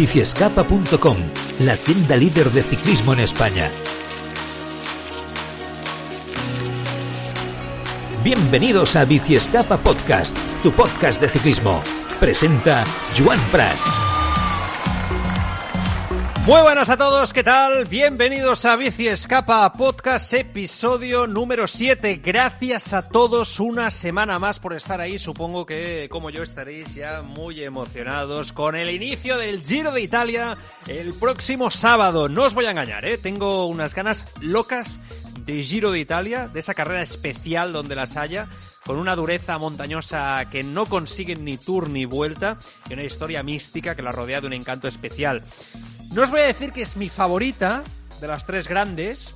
Biciescapa.com, la tienda líder de ciclismo en España. Bienvenidos a Biciescapa Podcast, tu podcast de ciclismo. Presenta Juan Prats. Muy buenas a todos, ¿qué tal? Bienvenidos a Bici Escapa Podcast, episodio número 7. Gracias a todos una semana más por estar ahí. Supongo que, como yo, estaréis ya muy emocionados con el inicio del Giro de Italia el próximo sábado. No os voy a engañar, ¿eh? Tengo unas ganas locas de Giro de Italia, de esa carrera especial donde las haya con una dureza montañosa que no consiguen ni tour ni vuelta y una historia mística que la rodea de un encanto especial. No os voy a decir que es mi favorita de las tres grandes,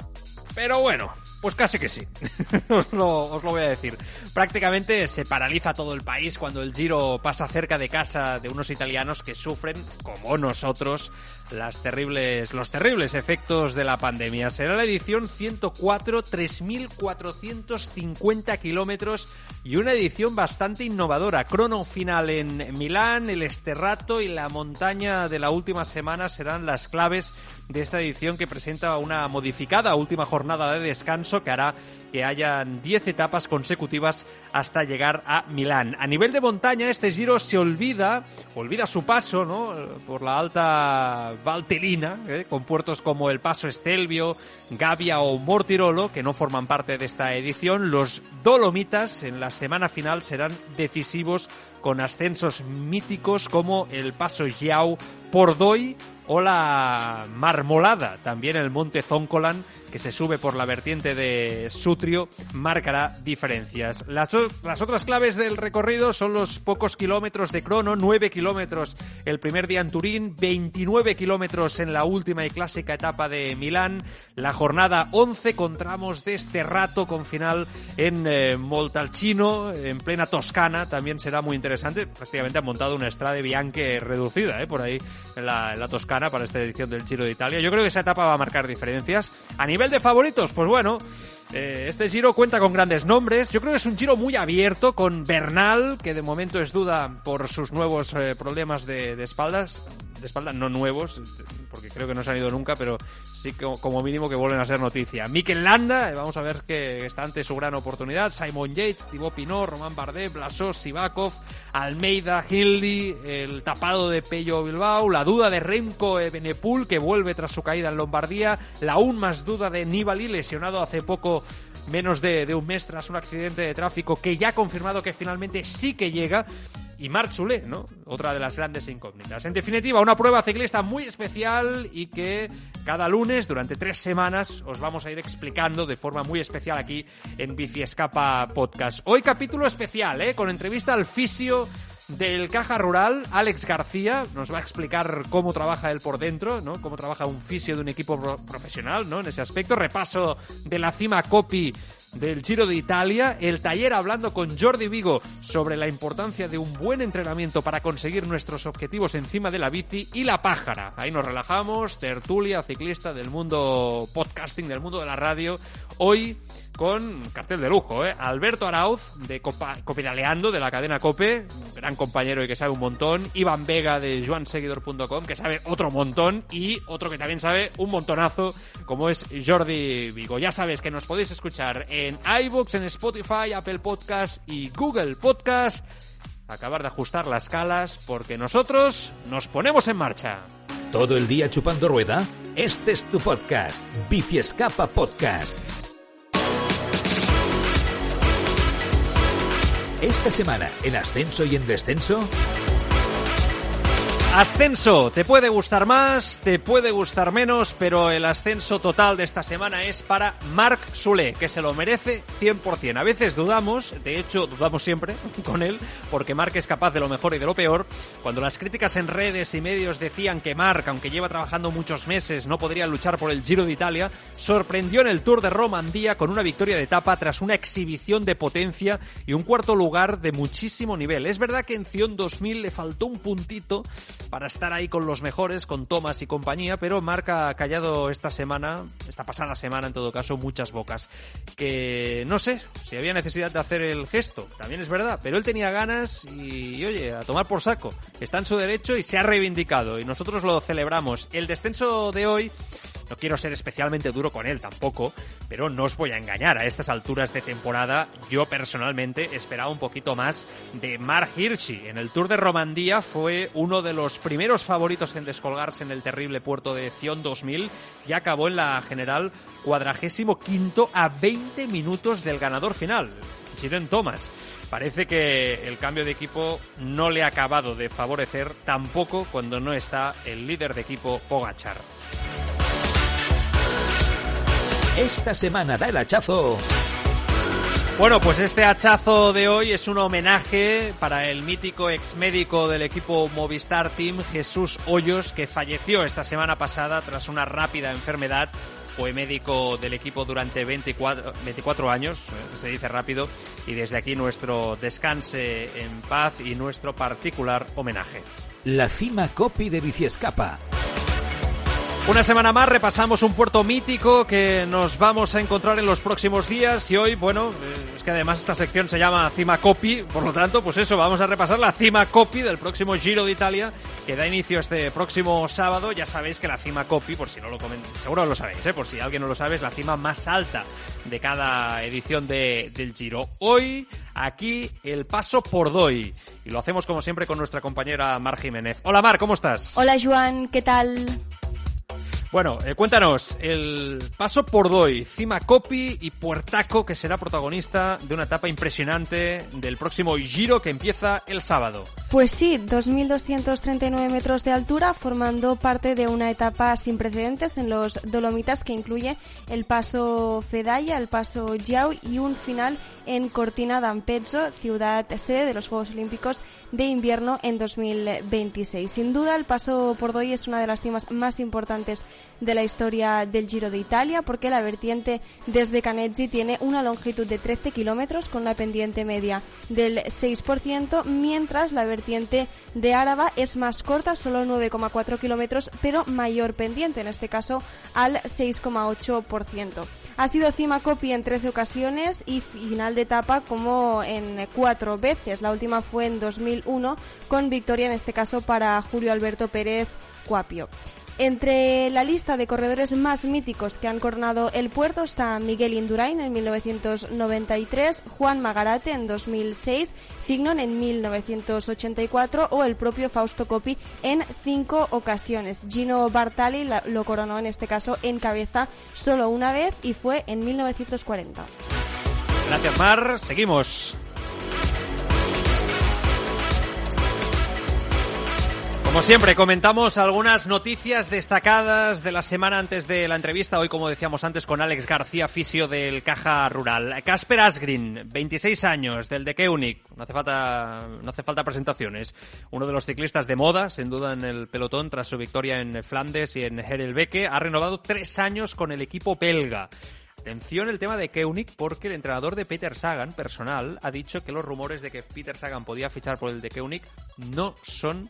pero bueno, pues casi que sí. os, lo, voy a decir. Prácticamente se paraliza todo el país cuando el Giro pasa cerca de casa de unos italianos que sufren, como nosotros, las terribles, los terribles efectos de la pandemia. Será la edición 104, 3.450 kilómetros y una edición bastante innovadora. Crono final en Milán, el Esterrato y la montaña de la última semana serán las claves de esta edición que presenta una modificada última jornada de descanso que hará que hayan 10 etapas consecutivas hasta llegar a Milán. A nivel de montaña, este giro se olvida, olvida su paso, ¿no? Por la alta Valtelina, ¿eh? con puertos como el Paso Estelvio, Gavia o Mortirolo, que no forman parte de esta edición. Los Dolomitas en la semana final serán decisivos con ascensos míticos como el Paso Yao Pordoy o la Marmolada, también el Monte Zoncolan, que se sube por la vertiente de Sutrio, marcará diferencias. Las, las, otras claves del recorrido son los pocos kilómetros de crono, 9 kilómetros el primer día en Turín, 29 kilómetros en la última y clásica etapa de Milán, la jornada 11 con tramos de este rato con final en eh, Moltalcino, en plena Toscana, también será muy interesante. Prácticamente han montado una Strade Bianche reducida eh, por ahí en la, en la Toscana para esta edición del Giro de Italia. Yo creo que esa etapa va a marcar diferencias. A nivel de favoritos, pues bueno, eh, este Giro cuenta con grandes nombres. Yo creo que es un Giro muy abierto con Bernal, que de momento es duda por sus nuevos eh, problemas de, de espaldas espalda, no nuevos, porque creo que no se han ido nunca, pero sí que como mínimo que vuelven a ser noticia. Mikel Landa, eh, vamos a ver que está ante su gran oportunidad. Simon Yates, Thibaut Pinot, Román Bardet, Blasós, Sivakov, Almeida, Hindley, el tapado de Pello Bilbao, la duda de Remco Benepul, que vuelve tras su caída en Lombardía, la aún más duda de Nibali, lesionado hace poco menos de un mes tras un accidente de tráfico que ya ha confirmado que finalmente sí que llega y Marc ¿no? Otra de las grandes incógnitas. En definitiva, una prueba ciclista muy especial y que cada lunes, durante tres semanas, os vamos a ir explicando de forma muy especial aquí en Bici Escapa Podcast. Hoy capítulo especial, ¿eh? Con entrevista al fisio del Caja Rural, Alex García, nos va a explicar cómo trabaja él por dentro, ¿no? Cómo trabaja un fisio de un equipo profesional, ¿no? En ese aspecto. Repaso de la cima copy del Giro de Italia, el taller hablando con Jordi Vigo sobre la importancia de un buen entrenamiento para conseguir nuestros objetivos encima de la bici y la pájara. Ahí nos relajamos, tertulia ciclista del mundo podcasting, del mundo de la radio. Hoy con cartel de lujo, ¿eh? Alberto Arauz de Copidaleando, de la cadena Cope, gran compañero y que sabe un montón. Iván Vega de joanseguidor.com, que sabe otro montón. Y otro que también sabe un montonazo, como es Jordi Vigo. Ya sabes que nos podéis escuchar en iBooks, en Spotify, Apple Podcast y Google Podcast. Acabar de ajustar las calas porque nosotros nos ponemos en marcha. ¿Todo el día chupando rueda? Este es tu podcast, Bici Escapa Podcast. Esta semana, ¿en ascenso y en descenso? Ascenso, te puede gustar más, te puede gustar menos, pero el ascenso total de esta semana es para Marc Soler, que se lo merece 100%. A veces dudamos, de hecho dudamos siempre con él, porque Marc es capaz de lo mejor y de lo peor. Cuando las críticas en redes y medios decían que Marc, aunque lleva trabajando muchos meses, no podría luchar por el Giro de Italia, sorprendió en el Tour de Romandía con una victoria de etapa tras una exhibición de potencia y un cuarto lugar de muchísimo nivel. Es verdad que en Cion 2000 le faltó un puntito, para estar ahí con los mejores, con Thomas y compañía, pero marca ha callado esta semana, esta pasada semana en todo caso, muchas bocas. Que no sé si había necesidad de hacer el gesto, también es verdad, pero él tenía ganas y, y oye, a tomar por saco. Está en su derecho y se ha reivindicado y nosotros lo celebramos. El descenso de hoy no quiero ser especialmente duro con él tampoco, pero no os voy a engañar. A estas alturas de temporada, yo personalmente esperaba un poquito más de Mark Hirschi. En el Tour de Romandía fue uno de los primeros favoritos en descolgarse en el terrible puerto de Zion 2000 y acabó en la general cuadragésimo quinto a 20 minutos del ganador final, Giden Thomas. Parece que el cambio de equipo no le ha acabado de favorecer tampoco cuando no está el líder de equipo Pogachar. Esta semana da el hachazo. Bueno, pues este hachazo de hoy es un homenaje para el mítico ex médico del equipo Movistar Team, Jesús Hoyos, que falleció esta semana pasada tras una rápida enfermedad. Fue médico del equipo durante 24, 24 años, eh, se dice rápido, y desde aquí nuestro descanse en paz y nuestro particular homenaje. La cima copy de Biciescapa. Una semana más repasamos un puerto mítico que nos vamos a encontrar en los próximos días y hoy, bueno, eh, es que además esta sección se llama Cima Copy, por lo tanto, pues eso, vamos a repasar la Cima Copy del próximo Giro de Italia que da inicio este próximo sábado. Ya sabéis que la Cima Copy, por si no lo comenté, seguro lo sabéis, ¿eh? por si alguien no lo sabe, es la cima más alta de cada edición de, del Giro. Hoy, aquí, el paso por Doy. Y lo hacemos como siempre con nuestra compañera Mar Jiménez. Hola Mar, ¿cómo estás? Hola Joan, ¿qué tal? Bueno, eh, cuéntanos, el paso por Doy, Cima Copy y Puertaco, que será protagonista de una etapa impresionante del próximo Giro que empieza el sábado. Pues sí, 2.239 metros de altura, formando parte de una etapa sin precedentes en los Dolomitas que incluye el paso Fedaya, el paso Giau y un final en Cortina d'Ampezzo, ciudad sede de los Juegos Olímpicos de invierno en 2026. Sin duda, el paso por Doy es una de las cimas más importantes de la historia del Giro de Italia porque la vertiente desde Caneggi tiene una longitud de 13 kilómetros con una pendiente media del 6%, mientras la vertiente de Áraba es más corta, solo 9,4 kilómetros, pero mayor pendiente, en este caso al 6,8%. Ha sido cima copy en 13 ocasiones y final de etapa como en cuatro veces. La última fue en 2001 con victoria en este caso para Julio Alberto Pérez Cuapio. Entre la lista de corredores más míticos que han coronado el puerto está Miguel Indurain en 1993, Juan Magarate en 2006, Fignon en 1984 o el propio Fausto Coppi en cinco ocasiones. Gino Bartali lo coronó en este caso en cabeza solo una vez y fue en 1940. Gracias Mar, seguimos. Como siempre, comentamos algunas noticias destacadas de la semana antes de la entrevista. Hoy, como decíamos antes, con Alex García, fisio del Caja Rural. Casper Asgreen, 26 años, del de Keunig. No hace falta, no hace falta presentaciones. Uno de los ciclistas de moda, sin duda, en el pelotón, tras su victoria en Flandes y en Herelbeke. Ha renovado tres años con el equipo belga. Atención el tema de Keunig porque el entrenador de Peter Sagan, personal, ha dicho que los rumores de que Peter Sagan podía fichar por el de Keunig no son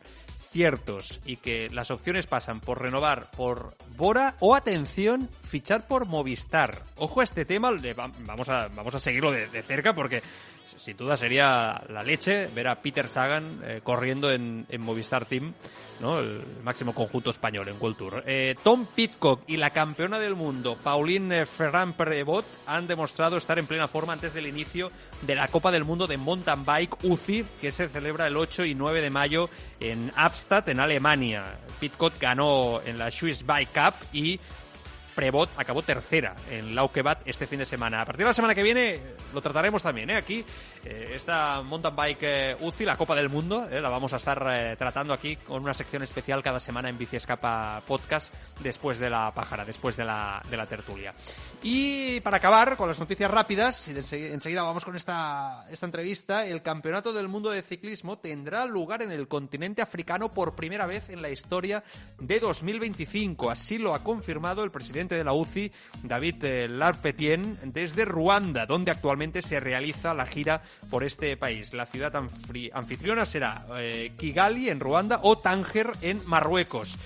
ciertos y que las opciones pasan por renovar por Bora o atención, fichar por Movistar. Ojo a este tema, vamos a, vamos a seguirlo de, de cerca porque sin duda sería la leche ver a Peter Sagan eh, corriendo en, en, Movistar Team, ¿no? el máximo conjunto español en World Tour. Eh, Tom Pitcock y la campeona del mundo, Pauline Ferrand Prevot, han demostrado estar en plena forma antes del inicio de la Copa del Mundo de Mountain Bike UCI, que se celebra el 8 y 9 de mayo en Abstadt, en Alemania. Pitcock ganó en la Swiss Bike Cup y Prevot acabó tercera en Laukebat este fin de semana. A partir de la semana que viene lo trataremos también, ¿eh? Aquí, eh, esta mountain bike eh, UCI, la Copa del Mundo, eh, la vamos a estar eh, tratando aquí con una sección especial cada semana en Bici Escapa Podcast después de la pájara, después de la, de la tertulia. Y para acabar con las noticias rápidas, y enseguida vamos con esta, esta entrevista, el Campeonato del Mundo de Ciclismo tendrá lugar en el continente africano por primera vez en la historia de 2025. Así lo ha confirmado el presidente de la UCI, David eh, Larpetien, desde Ruanda, donde actualmente se realiza la gira por este país. La ciudad anfitriona será eh, Kigali en Ruanda o Tánger en Marruecos.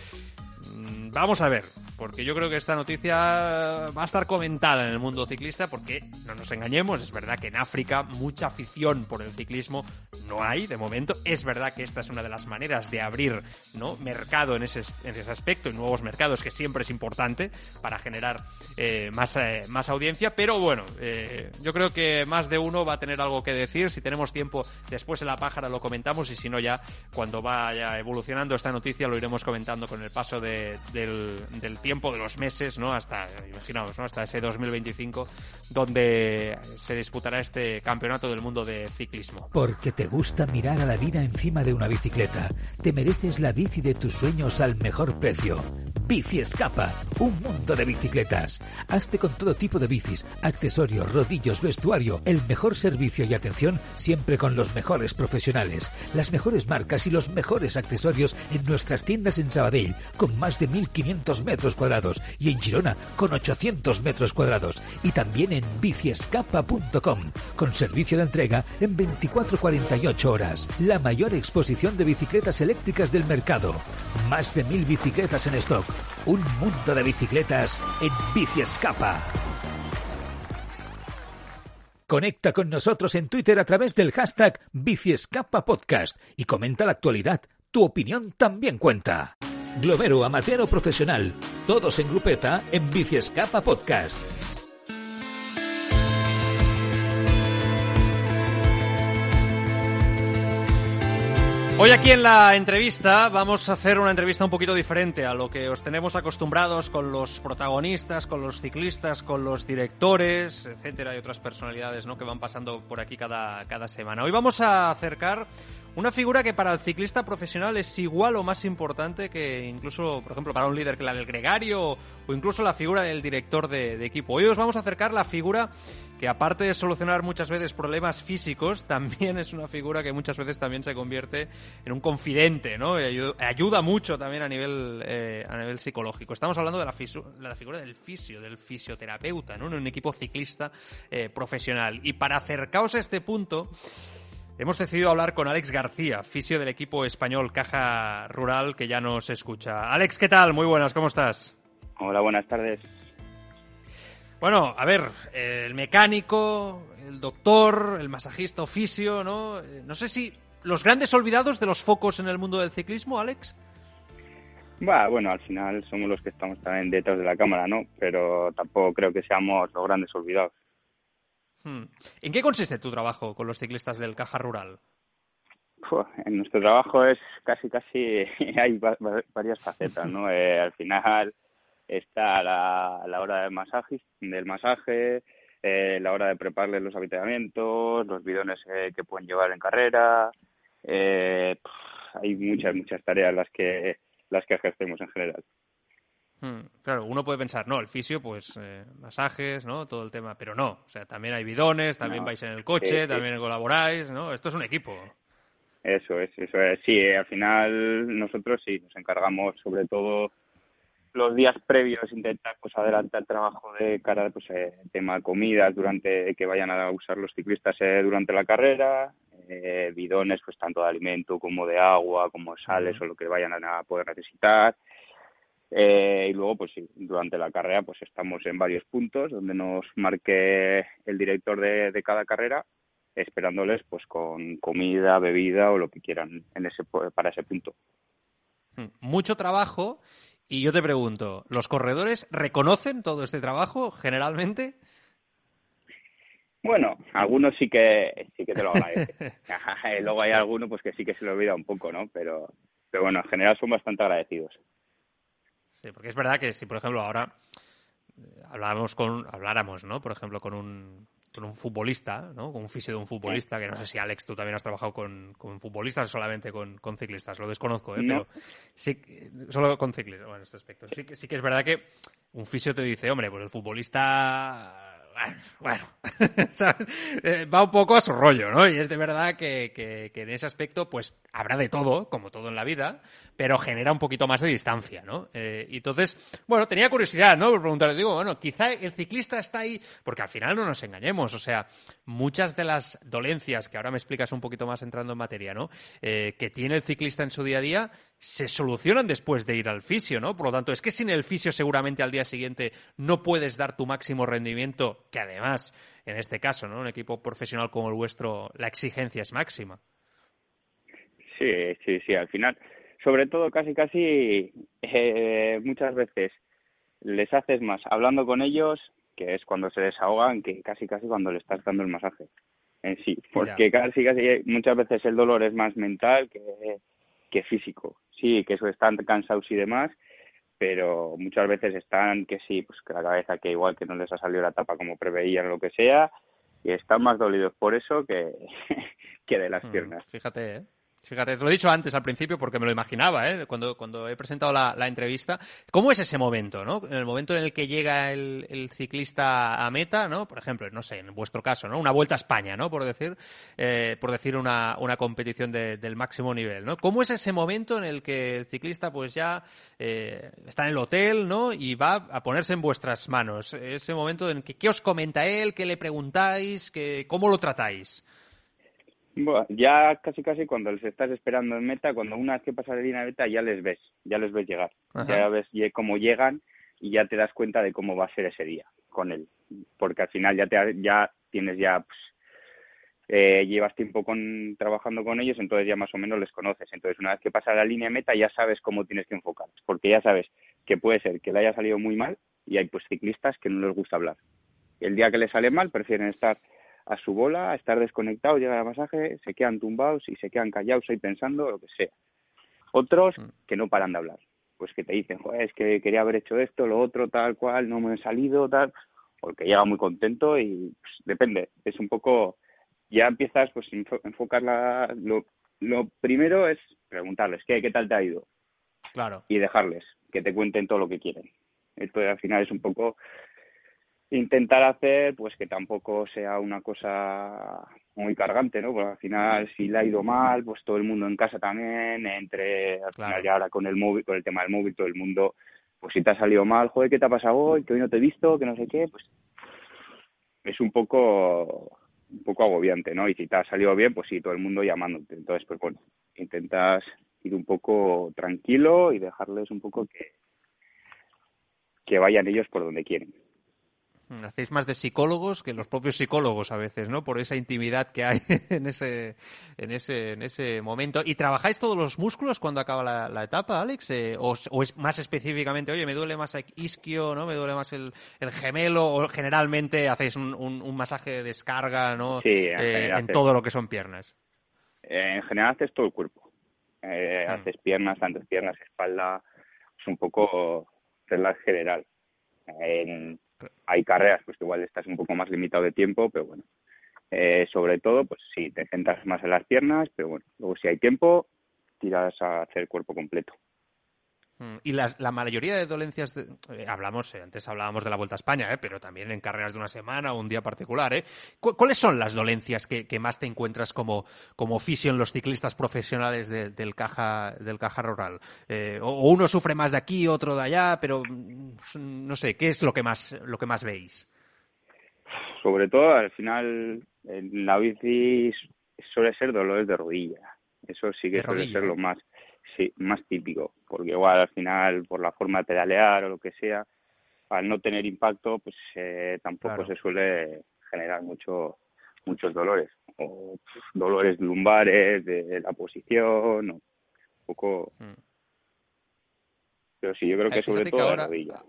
Mm, vamos a ver, porque yo creo que esta noticia va a estar comentada en el mundo ciclista, porque no nos engañemos, es verdad que en África mucha afición por el ciclismo no hay de momento. Es verdad que esta es una de las maneras de abrir ¿no? mercado en ese, en ese aspecto, en nuevos mercados, que siempre es importante para generar eh, más, eh, más audiencia, pero bueno, eh, yo creo que más de uno va a tener algo que decir. Si tenemos tiempo, después en la pájara lo comentamos y si no ya cuando vaya evolucionando esta noticia lo iremos comentando con el paso de, del, tiempo, de los meses, ¿no? Hasta, imaginaos, ¿no? Hasta ese 2025, donde se disputará este campeonato del mundo de ciclismo. Porque te gusta mirar a la vida encima de una bicicleta. Te mereces la bici de tus sueños al mejor precio. Bici Escapa, un mundo de bicicletas. Hazte con todo tipo de bicis, accesorios, rodillos, vestuario, el mejor servicio y atención siempre con los mejores profesionales, las mejores marcas y los mejores accesorios en nuestras tiendas en Sabadell, con más de 1500 metros cuadrados y en Girona con 800 metros cuadrados y también en biciescapa.com con servicio de entrega en 24-48 horas. La mayor exposición de bicicletas eléctricas del mercado. Más de mil bicicletas en stock un mundo de bicicletas en Bici Escapa. Conecta con nosotros en Twitter a través del hashtag Biciescapa Podcast y comenta la actualidad. Tu opinión también cuenta. Globero, amateur o profesional, todos en grupeta en Biciescapa Podcast. Hoy aquí en la entrevista vamos a hacer una entrevista un poquito diferente a lo que os tenemos acostumbrados con los protagonistas, con los ciclistas, con los directores, etcétera, y otras personalidades ¿no? que van pasando por aquí cada, cada semana. Hoy vamos a acercar una figura que para el ciclista profesional es igual o más importante que incluso, por ejemplo, para un líder que la del gregario o incluso la figura del director de, de equipo. Hoy os vamos a acercar la figura que aparte de solucionar muchas veces problemas físicos, también es una figura que muchas veces también se convierte en un confidente, ¿no? Y ayuda, mucho también a nivel, eh, a nivel psicológico. Estamos hablando de la, la, figura del fisio, del fisioterapeuta, ¿no? En un equipo ciclista eh, profesional. Y para acercaros a este punto, Hemos decidido hablar con Alex García, fisio del equipo español Caja Rural, que ya nos escucha. Alex, ¿qué tal? Muy buenas, ¿cómo estás? Hola, buenas tardes. Bueno, a ver, el mecánico, el doctor, el masajista oficio, ¿no? Eh, no sé si los grandes olvidados de los focos en el mundo del ciclismo, Alex. bueno, al final somos los que estamos también detrás de la cámara, ¿no? Pero tampoco creo que seamos los grandes olvidados. Hmm. ¿En qué consiste tu trabajo con los ciclistas del Caja Rural? en nuestro trabajo es casi, casi, hay varias facetas, ¿no? Eh, al final está la, la hora del masaje, del masaje eh, la hora de prepararles los habitamientos, los bidones eh, que pueden llevar en carrera. Eh, hay muchas, muchas tareas las que, las que ejercemos en general. Hmm, claro, uno puede pensar, no, el fisio, pues eh, masajes, ¿no? Todo el tema, pero no. O sea, también hay bidones, también vais en el coche, también colaboráis, ¿no? Esto es un equipo. Eso es, eso es. Sí, al final nosotros sí nos encargamos sobre todo los días previos intentar pues adelantar el trabajo de cara pues eh, tema comidas durante que vayan a usar los ciclistas eh, durante la carrera eh, bidones pues tanto de alimento como de agua como sales o lo que vayan a poder necesitar eh, y luego pues sí, durante la carrera pues estamos en varios puntos donde nos marque el director de, de cada carrera esperándoles pues con comida bebida o lo que quieran en ese para ese punto hmm. mucho trabajo y yo te pregunto, ¿los corredores reconocen todo este trabajo generalmente? Bueno, algunos sí que sí que te lo agradecen. Luego hay algunos pues que sí que se lo olvida un poco, ¿no? Pero, pero bueno, en general son bastante agradecidos. Sí, porque es verdad que si, por ejemplo, ahora eh, habláramos con, habláramos, ¿no? Por ejemplo, con un, con un futbolista, ¿no? Con un fisio de un futbolista, que no sé si Alex tú también has trabajado con, con futbolistas o solamente con, con, ciclistas, lo desconozco, ¿eh? Pero sí, solo con ciclistas, bueno, en este aspecto. Sí, sí que es verdad que un fisio te dice, hombre, pues el futbolista bueno, eh, va un poco a su rollo, ¿no? Y es de verdad que, que, en ese aspecto, pues habrá de todo, como todo en la vida, pero genera un poquito más de distancia, ¿no? Eh, entonces, bueno, tenía curiosidad, ¿no? Por preguntarle, digo, bueno, quizá el ciclista está ahí, porque al final no nos engañemos, o sea, muchas de las dolencias, que ahora me explicas un poquito más entrando en materia, ¿no? Eh, que tiene el ciclista en su día a día, se solucionan después de ir al fisio, ¿no? Por lo tanto, es que sin el fisio seguramente al día siguiente no puedes dar tu máximo rendimiento, que además, en este caso, ¿no? Un equipo profesional como el vuestro, la exigencia es máxima. Sí, sí, sí, al final, sobre todo casi, casi, eh, muchas veces les haces más hablando con ellos, que es cuando se desahogan, que casi, casi cuando le estás dando el masaje en sí, porque casi, casi, muchas veces el dolor es más mental que, que físico sí, que eso están cansados y demás, pero muchas veces están que sí, pues que la cabeza que igual que no les ha salido la tapa como preveían o lo que sea, y están más dolidos por eso que, que de las mm, piernas. Fíjate, ¿eh? Fíjate, te lo he dicho antes al principio porque me lo imaginaba, ¿eh? cuando, cuando he presentado la, entrevista. ¿Cómo es ese momento, no? En el momento en el que llega el, ciclista a meta, ¿no? Por ejemplo, no sé, en vuestro caso, ¿no? Una vuelta a España, ¿no? Por decir, eh, por decir una, una competición del máximo nivel, ¿no? ¿Cómo es ese momento en el que el ciclista, pues ya eh, está en el hotel, ¿no? Y va a ponerse en vuestras manos. Ese momento en que, ¿qué os comenta él? ¿Qué le preguntáis? ¿Qué, ¿Cómo lo tratáis? Bueno, ya casi casi cuando les estás esperando en meta, cuando una vez que pasa la línea de meta ya les ves, ya les ves llegar, ya ves cómo llegan y ya te das cuenta de cómo va a ser ese día con él, porque al final ya te ya tienes ya pues, eh, llevas tiempo con trabajando con ellos, entonces ya más o menos les conoces, entonces una vez que pasa la línea de meta ya sabes cómo tienes que enfocar, porque ya sabes que puede ser que le haya salido muy mal y hay pues ciclistas que no les gusta hablar. El día que les sale mal prefieren estar a su bola, a estar desconectados, llega el masaje, se quedan tumbados y se quedan callados ahí pensando lo que sea. Otros mm. que no paran de hablar, pues que te dicen, joder, es que quería haber hecho esto, lo otro, tal cual, no me he salido, tal, porque llega muy contento y pues, depende, es un poco, ya empiezas pues a enfocar la, lo, lo primero es preguntarles, ¿qué, ¿qué tal te ha ido? Claro. Y dejarles que te cuenten todo lo que quieren. Esto al final es un poco intentar hacer pues que tampoco sea una cosa muy cargante, ¿no? Porque al final si le ha ido mal, pues todo el mundo en casa también, entre al final ya ahora con el móvil, con el tema del móvil, todo el mundo, pues si te ha salido mal, joder, ¿qué te ha pasado hoy? Que hoy no te he visto, que no sé qué, pues es un poco un poco agobiante, ¿no? Y si te ha salido bien, pues sí, todo el mundo llamándote. Entonces, pues bueno, intentas ir un poco tranquilo y dejarles un poco que que vayan ellos por donde quieren. Hacéis más de psicólogos que los propios psicólogos a veces, ¿no? Por esa intimidad que hay en ese, en ese, en ese momento. ¿Y trabajáis todos los músculos cuando acaba la, etapa, Alex? Eh, o, es más específicamente, oye, me duele más el isquio, ¿no? Me duele más el, gemelo, o generalmente hacéis un, masaje de descarga, ¿no? Sí, en, eh, todo lo que son piernas. En general haces todo el cuerpo. Eh, mm. Haces piernas, tanto piernas, espalda, es un poco general. En, hay carreras pues que igual estás un poco más limitado de tiempo, pero bueno, eh, sobre todo pues sí, te centras más en las piernas, pero bueno, luego si hay tiempo, tiras a hacer cuerpo completo. Mm, y la mayoría de dolencias, eh, hablamos, eh, antes hablábamos de la Vuelta a España, eh, pero también en carreras de una semana o un día particular. Eh. ¿Cuáles son las dolencias que, más te encuentras como, como oficio en los ciclistas profesionales del, caja, del caja rural? o, uno sufre más de aquí, otro de allá, pero mm, no sé, ¿qué es lo que más, lo que más veis? Sobre todo, al final, en la bici suele ser dolores de rodilla. Eso sí que suele ser lo más sí, más típico, porque igual al final, por la forma de pedalear o lo que sea, al no tener impacto, pues eh, tampoco se suele generar mucho muchos dolores, o dolores lumbares, de la posición, o un poco... Mm. Pero sí, yo creo que sobre todo la rodilla.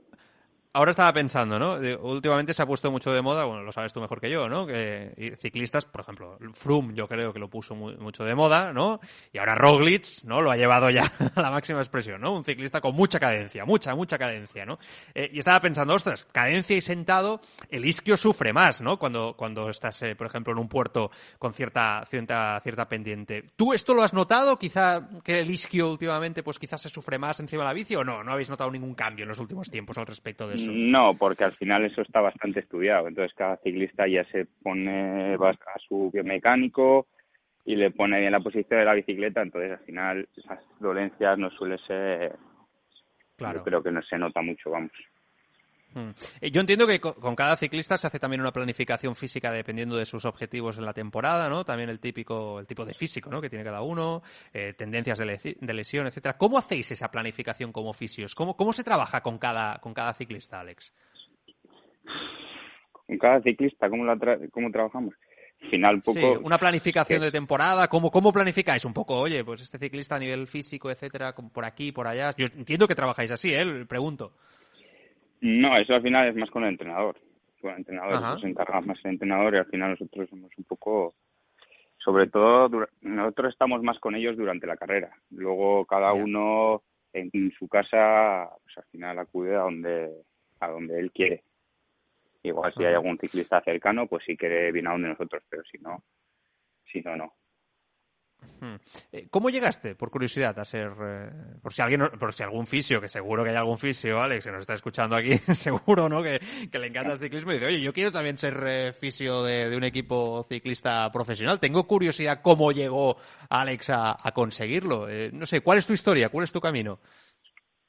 Ahora estaba pensando, ¿no? Últimamente se ha puesto mucho de moda, bueno, lo sabes tú mejor que yo, ¿no? Que ciclistas, por ejemplo, Froome yo creo que lo puso mucho de moda, ¿no? Y ahora Roglic, ¿no? Lo ha llevado ya a la máxima expresión, ¿no? Un ciclista con mucha cadencia, mucha, mucha cadencia, ¿no? Eh, y estaba pensando, ostras, cadencia y sentado, el isquio sufre más, ¿no? Cuando, cuando estás, eh, por ejemplo, en un puerto con cierta, cierta, cierta pendiente. ¿Tú esto lo has notado? Quizá que el isquio últimamente, pues quizás se sufre más encima de la bici o no? ¿No habéis notado ningún cambio en los últimos tiempos al respecto de eso? No, porque al final eso está bastante estudiado. Entonces cada ciclista ya se pone a su biomecánico y le pone bien la posición de la bicicleta. Entonces al final esas dolencias no suele ser. Claro. Yo creo que no se nota mucho, vamos. Mm. Eh, yo entiendo que con cada ciclista se hace también una planificación física dependiendo de sus objetivos en la temporada, ¿no? También el típico, el tipo de físico, ¿no? Que tiene cada uno, eh, tendencias de, lesión, etcétera. ¿Cómo hacéis esa planificación como fisios? ¿Cómo, cómo se trabaja con cada, con cada ciclista, Alex? Con cada ciclista, ¿cómo, cómo trabajamos? final poco una planificación de temporada cómo cómo planificáis un poco oye pues este ciclista a nivel físico etcétera por aquí por allá yo entiendo que trabajáis así eh pregunto no, eso al final es más con el entrenador. Con el entrenador nos encarga más el entrenador y al final nosotros somos un poco, sobre todo, nosotros estamos más con ellos durante la carrera. Luego cada uno en, su casa, pues al final acude a donde, a donde él quiere. Igual si hay algún ciclista cercano, pues sí quiere viene a donde nosotros, pero si no, si no, no. Eh, ¿Cómo llegaste, por curiosidad, a ser, eh, por si alguien, por si algún fisio, que seguro que hay algún fisio, Alex, que nos está escuchando aquí, seguro, ¿no? Que, le encanta el ciclismo y dice, oye, yo quiero también ser eh, fisio de, un equipo ciclista profesional. Tengo curiosidad cómo llegó Alex a, conseguirlo. no sé, ¿cuál es tu historia? ¿Cuál es tu camino?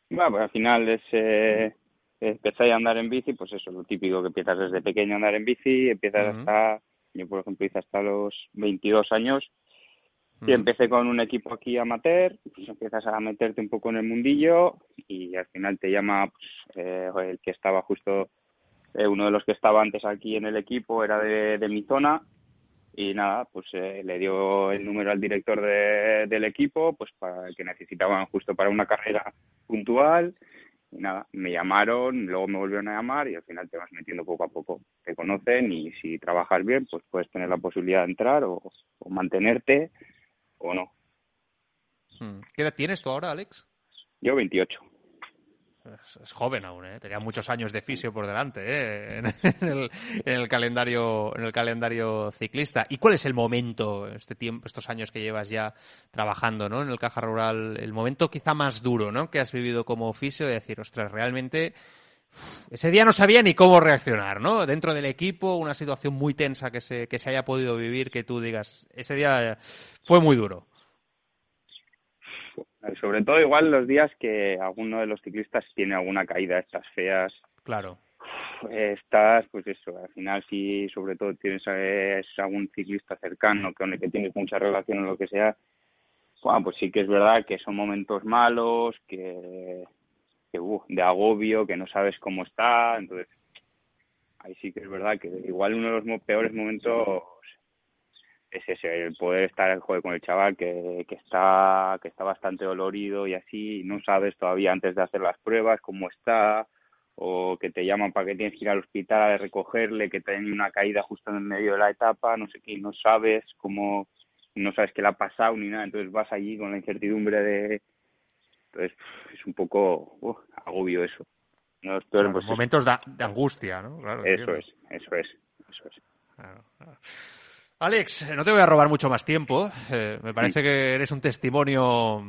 Bueno, pues al final es, empecé a andar en bici, pues eso, lo típico que empiezas desde pequeño a andar en bici, empiezas hasta, yo por ejemplo hice hasta los 22 años y empecé con un equipo aquí amateur, pues empiezas a meterte un poco en el mundillo y al final te llama pues, eh, el que estaba justo, eh, uno de los que estaba antes aquí en el equipo era de, de mi zona y nada, pues eh, le dio el número al director de, del equipo, pues para que necesitaban justo para una carrera puntual y nada, me llamaron, luego me volvieron a llamar y al final te vas metiendo poco a poco. Te conocen y si trabajas bien, pues puedes tener la posibilidad de entrar o, o mantenerte o no. Hmm. ¿Qué edad tienes tú ahora, Alex? Yo 28. Es, joven aún, ¿eh? Tenía muchos años de fisio por delante, ¿eh? En, el, calendario, en el calendario ciclista. ¿Y cuál es el momento, este tiempo, estos años que llevas ya trabajando, ¿no? En el Caja Rural, el momento quizá más duro, ¿no? Que has vivido como fisio de decir, ostras, realmente ese día no sabía ni cómo reaccionar, ¿no? Dentro del equipo, una situación muy tensa que se, que se haya podido vivir, que tú digas, ese día fue muy duro. Sobre todo igual los días que alguno de los ciclistas tiene alguna caída, estas feas. Claro. Estás, pues eso, al final si sobre todo tienes a, algún ciclista cercano con el que tienes mucha relación o lo que sea, bueno, pues sí que es verdad que son momentos malos, que que uh, de agobio, que no sabes cómo está, entonces ahí sí que es verdad que igual uno de los peores momentos es ese, el poder estar joder, con el chaval que, que está que está bastante dolorido y así, no sabes todavía antes de hacer las pruebas cómo está, o que te llaman para que tienes que ir al hospital a recogerle, que tiene una caída justo en el medio de la etapa, no sé qué, no sabes cómo, no sabes qué le ha pasado ni nada, entonces vas allí con la incertidumbre de, entonces, es un poco uh, agobio eso. Pues, momentos de, angustia, ¿no? eso es, eso es, eso es. Alex, no te voy a robar mucho más tiempo. Eh, me parece que eres un testimonio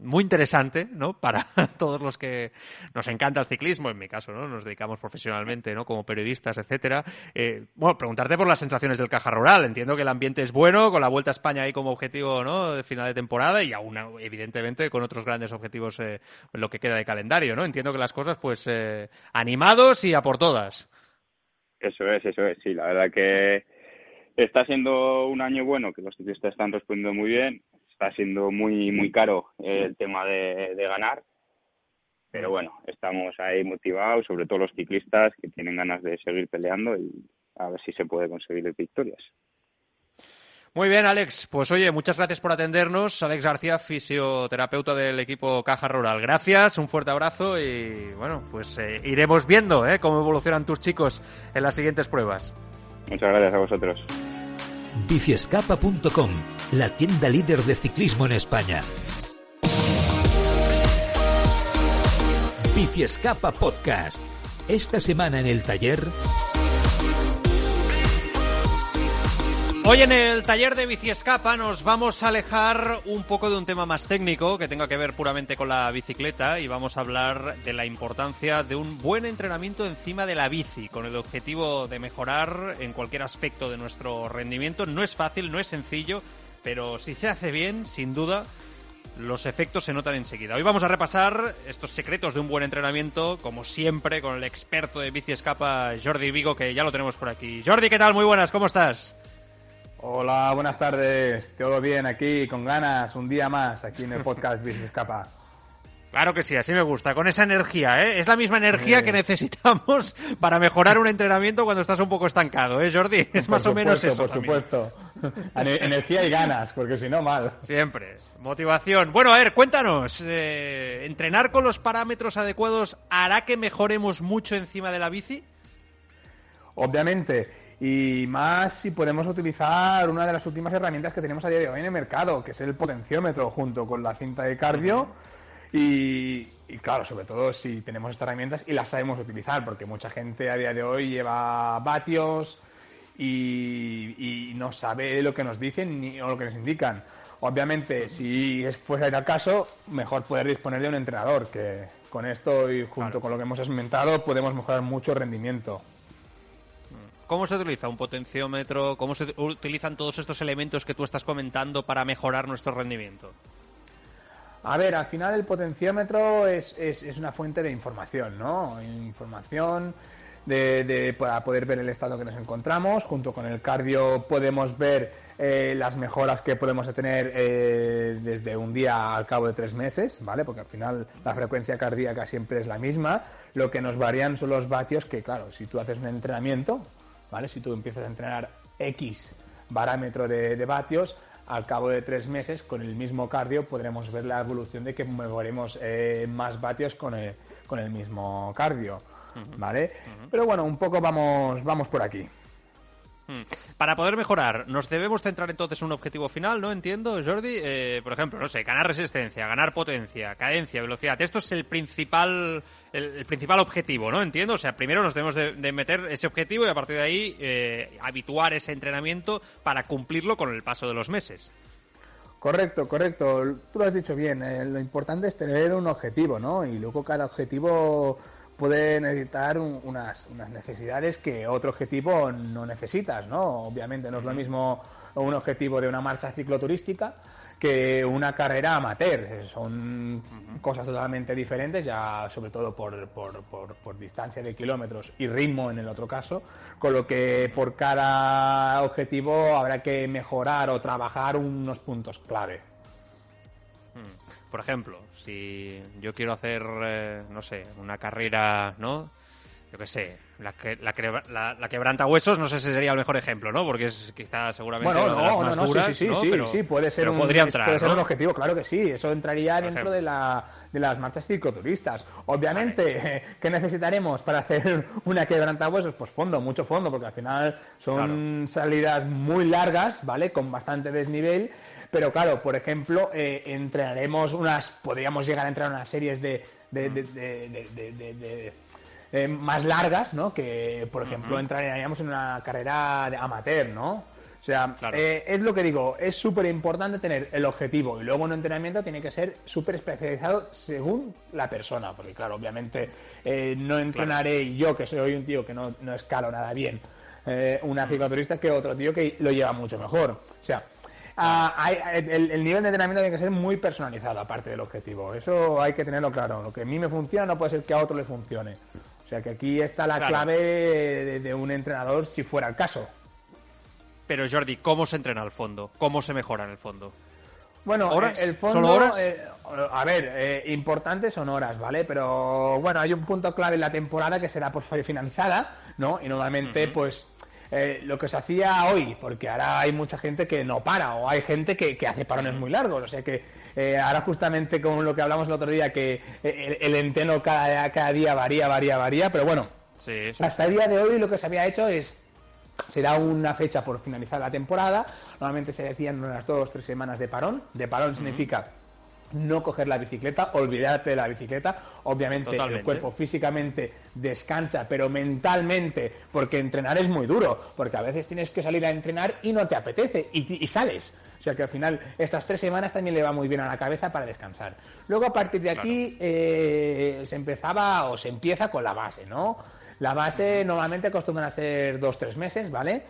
muy interesante, ¿no? Para todos los que nos encanta el ciclismo, en mi caso, ¿no? Nos dedicamos profesionalmente, ¿no? Como periodistas, etcétera. Eh, bueno, preguntarte por las sensaciones del Caja Rural. Entiendo que el ambiente es bueno, con la Vuelta a España ahí como objetivo, ¿no? De final de temporada y aún, evidentemente, con otros grandes objetivos eh, lo que queda de calendario, ¿no? Entiendo que las cosas, pues, animados y a por todas. Eso es, eso es. Sí, la verdad que Está siendo un año bueno, que los ciclistas están respondiendo muy bien. Está siendo muy muy caro el tema de, ganar. Pero bueno, estamos ahí motivados, sobre todo los ciclistas que tienen ganas de seguir peleando y a ver si se puede conseguir victorias. Muy bien, Alex. Pues oye, muchas gracias por atendernos. Alex García, fisioterapeuta del equipo Caja Rural. Gracias, un fuerte abrazo y bueno, pues eh, iremos viendo ¿eh? cómo evolucionan tus chicos en las siguientes pruebas. Muchas gracias a vosotros. Biciescapa.com, la tienda líder de ciclismo en España. Biciescapa Podcast. Esta semana en el taller. Hoy en el taller de Bici Escapa nos vamos a alejar un poco de un tema más técnico que tenga que ver puramente con la bicicleta y vamos a hablar de la importancia de un buen entrenamiento encima de la bici con el objetivo de mejorar en cualquier aspecto de nuestro rendimiento. No es fácil, no es sencillo, pero si se hace bien, sin duda, los efectos se notan enseguida. Hoy vamos a repasar estos secretos de un buen entrenamiento, como siempre, con el experto de Bici Escapa, Jordi Vigo, que ya lo tenemos por aquí. Jordi, ¿qué tal? Muy buenas, ¿cómo estás? Hola, buenas tardes. Todo bien aquí, con ganas, un día más aquí en el podcast Bici Escapa. Claro que sí, así me gusta, con esa energía, ¿eh? Es la misma energía que necesitamos para mejorar un entrenamiento cuando estás un poco estancado, ¿eh, Jordi? Es más o menos eso. Por supuesto. energía y ganas, porque si no, mal. Siempre. Motivación. Bueno, a ver, cuéntanos. Eh, ¿Entrenar con los parámetros adecuados hará que mejoremos mucho encima de la bici? Obviamente y más si podemos utilizar una de las últimas herramientas que tenemos a día de hoy en el mercado, que es el potenciómetro junto con la cinta de cardio. Y, claro, sobre todo si tenemos estas herramientas y las sabemos utilizar, porque mucha gente a día de hoy lleva vatios y, no sabe lo que nos dicen ni o lo que nos indican. Obviamente, si es fuera el caso, mejor poder disponer de un entrenador, que con esto y junto con lo que hemos experimentado podemos mejorar mucho el rendimiento. ¿Cómo se utiliza un potenciómetro? ¿Cómo se utilizan todos estos elementos que tú estás comentando para mejorar nuestro rendimiento? A ver, al final el potenciómetro es, es, una fuente de información, ¿no? Información de, para poder ver el estado que nos encontramos. Junto con el cardio podemos ver eh, las mejoras que podemos tener eh, desde un día al cabo de tres meses, ¿vale? Porque al final la frecuencia cardíaca siempre es la misma. Lo que nos varían son los vatios, que claro, si tú haces un entrenamiento, ¿vale? Si tú empiezas a entrenar X parámetro de, vatios, al cabo de tres meses, con el mismo cardio, podremos ver la evolución de que mejoremos eh, más vatios con el, con el mismo cardio, ¿vale? Pero bueno, un poco vamos, vamos por aquí. Hmm. Para poder mejorar, nos debemos centrar entonces en un objetivo final, ¿no? Entiendo, Jordi. Eh, por ejemplo, no sé, ganar resistencia, ganar potencia, cadencia, velocidad. Esto es el principal, el, principal objetivo, ¿no? Entiendo. O sea, primero nos debemos de, meter ese objetivo y a partir de ahí eh, habituar ese entrenamiento para cumplirlo con el paso de los meses. Correcto, correcto. Tú lo has dicho bien. Eh, lo importante es tener un objetivo, ¿no? Y luego cada objetivo puede necesitar unas, unas necesidades que otro objetivo no necesitas, ¿no? Obviamente no es lo mismo un objetivo de una marcha cicloturística que una carrera amateur. Son cosas totalmente diferentes, ya sobre todo por, por, por, por, distancia de kilómetros y ritmo en el otro caso, con lo que por cada objetivo habrá que mejorar o trabajar unos puntos clave. Por ejemplo, si yo quiero hacer, eh, no sé, una carrera, ¿no? Yo qué sé, la, la, la, quebranta huesos, no sé si sería el mejor ejemplo, ¿no? Porque es quizá seguramente una de las más duras, sí, sí, sí, sí, puede ser, un, podría entrar, puede ser un objetivo, claro que sí. Eso entraría dentro de, la, de las marchas cicloturistas. Obviamente, ¿qué necesitaremos para hacer una quebranta huesos? Pues fondo, mucho fondo, porque al final son salidas muy largas, ¿vale? Con bastante desnivel pero claro, por ejemplo, eh, entrenaremos unas, podríamos llegar a entrar unas series de, de, eh, más largas, ¿no? Que, por ejemplo, entraríamos en una carrera de amateur, ¿no? O sea, eh, es lo que digo, es súper importante tener el objetivo y luego un entrenamiento tiene que ser súper especializado según la persona, porque claro, obviamente no entrenaré yo, que soy un tío que no, no escalo nada bien, una cicloturista que otro tío que lo lleva mucho mejor. O sea, Ah, el, nivel de entrenamiento tiene que ser muy personalizado, aparte del objetivo. Eso hay que tenerlo claro. Lo que a mí me funciona no puede ser que a otro le funcione. O sea que aquí está la clave de, un entrenador si fuera el caso. Pero Jordi, ¿cómo se entrena al fondo? ¿Cómo se mejora en el fondo? Bueno, ¿Horas? el fondo, ¿Solo horas? Eh, a ver, eh, importante son horas, ¿vale? Pero bueno, hay un punto clave en la temporada que será por finalizada, ¿no? Y normalmente, pues eh, lo que se hacía hoy, porque ahora hay mucha gente que no para o hay gente que, hace parones muy largos, o sea que eh, ahora justamente con lo que hablamos el otro día, que eh, el, enteno cada, cada día varía, varía, varía, pero bueno, hasta el día de hoy lo que se había hecho es, será una fecha por finalizar la temporada, normalmente se decían unas dos o tres semanas de parón, de parón significa no coger la bicicleta, olvidarte de la bicicleta. Obviamente el cuerpo físicamente descansa, pero mentalmente, porque entrenar es muy duro, porque a veces tienes que salir a entrenar y no te apetece y, sales. O sea que al final estas tres semanas también le va muy bien a la cabeza para descansar. Luego a partir de aquí eh, se empezaba o se empieza con la base, ¿no? La base normalmente acostumbra a ser dos, tres meses, ¿vale?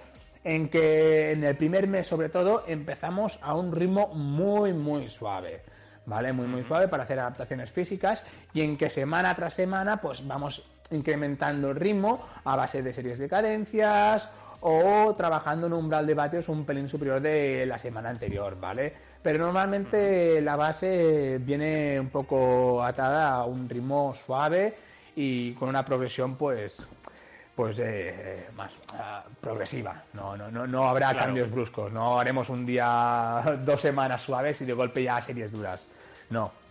En que en el primer mes sobre todo empezamos a un ritmo muy, muy suave. ¿vale? Muy, muy suave para hacer adaptaciones físicas y en que semana tras semana pues vamos incrementando el ritmo a base de series de cadencias o trabajando en un umbral de vatios un pelín superior de la semana anterior, ¿vale? Pero normalmente la base viene un poco atada a un ritmo suave y con una progresión pues pues eh, más ah, progresiva. No, no, no, no habrá cambios bruscos. No haremos un día, dos semanas suaves y de golpe ya series duras. No.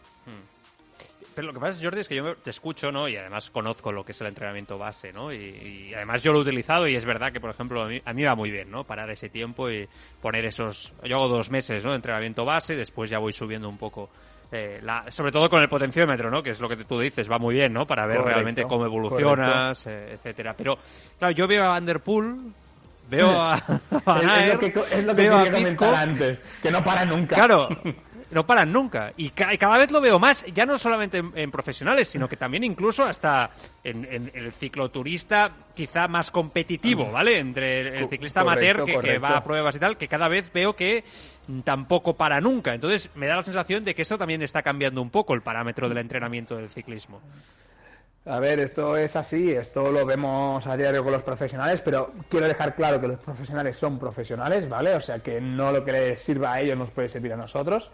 Pero lo que pasa, es, Jordi, es que yo te escucho, ¿no? Y además conozco lo que es el entrenamiento base, ¿no? Y, además yo lo he utilizado y es verdad que, por ejemplo, a mí, a mí, va muy bien, ¿no? Parar ese tiempo y poner esos... Yo hago dos meses, ¿no? De entrenamiento base, después ya voy subiendo un poco eh, sobre todo con el potenciómetro, ¿no? Que es lo que tú dices, va muy bien, ¿no? Para ver realmente cómo evolucionas, eh, etcétera. Pero, claro, yo veo a Vanderpool, veo a, es, lo que, es lo que quería comentar antes, que no para nunca. Claro, no paran nunca. Y, cada vez lo veo más, ya no solamente en, profesionales, sino que también incluso hasta en, el cicloturista quizá más competitivo, ¿vale? Entre el ciclista amateur que, va a pruebas y tal, que cada vez veo que tampoco para nunca. Entonces me da la sensación de que eso también está cambiando un poco el parámetro del entrenamiento del ciclismo. A ver, esto es así, esto lo vemos a diario con los profesionales, pero quiero dejar claro que los profesionales son profesionales, ¿vale? O sea que no lo que les sirva a ellos nos puede servir a nosotros.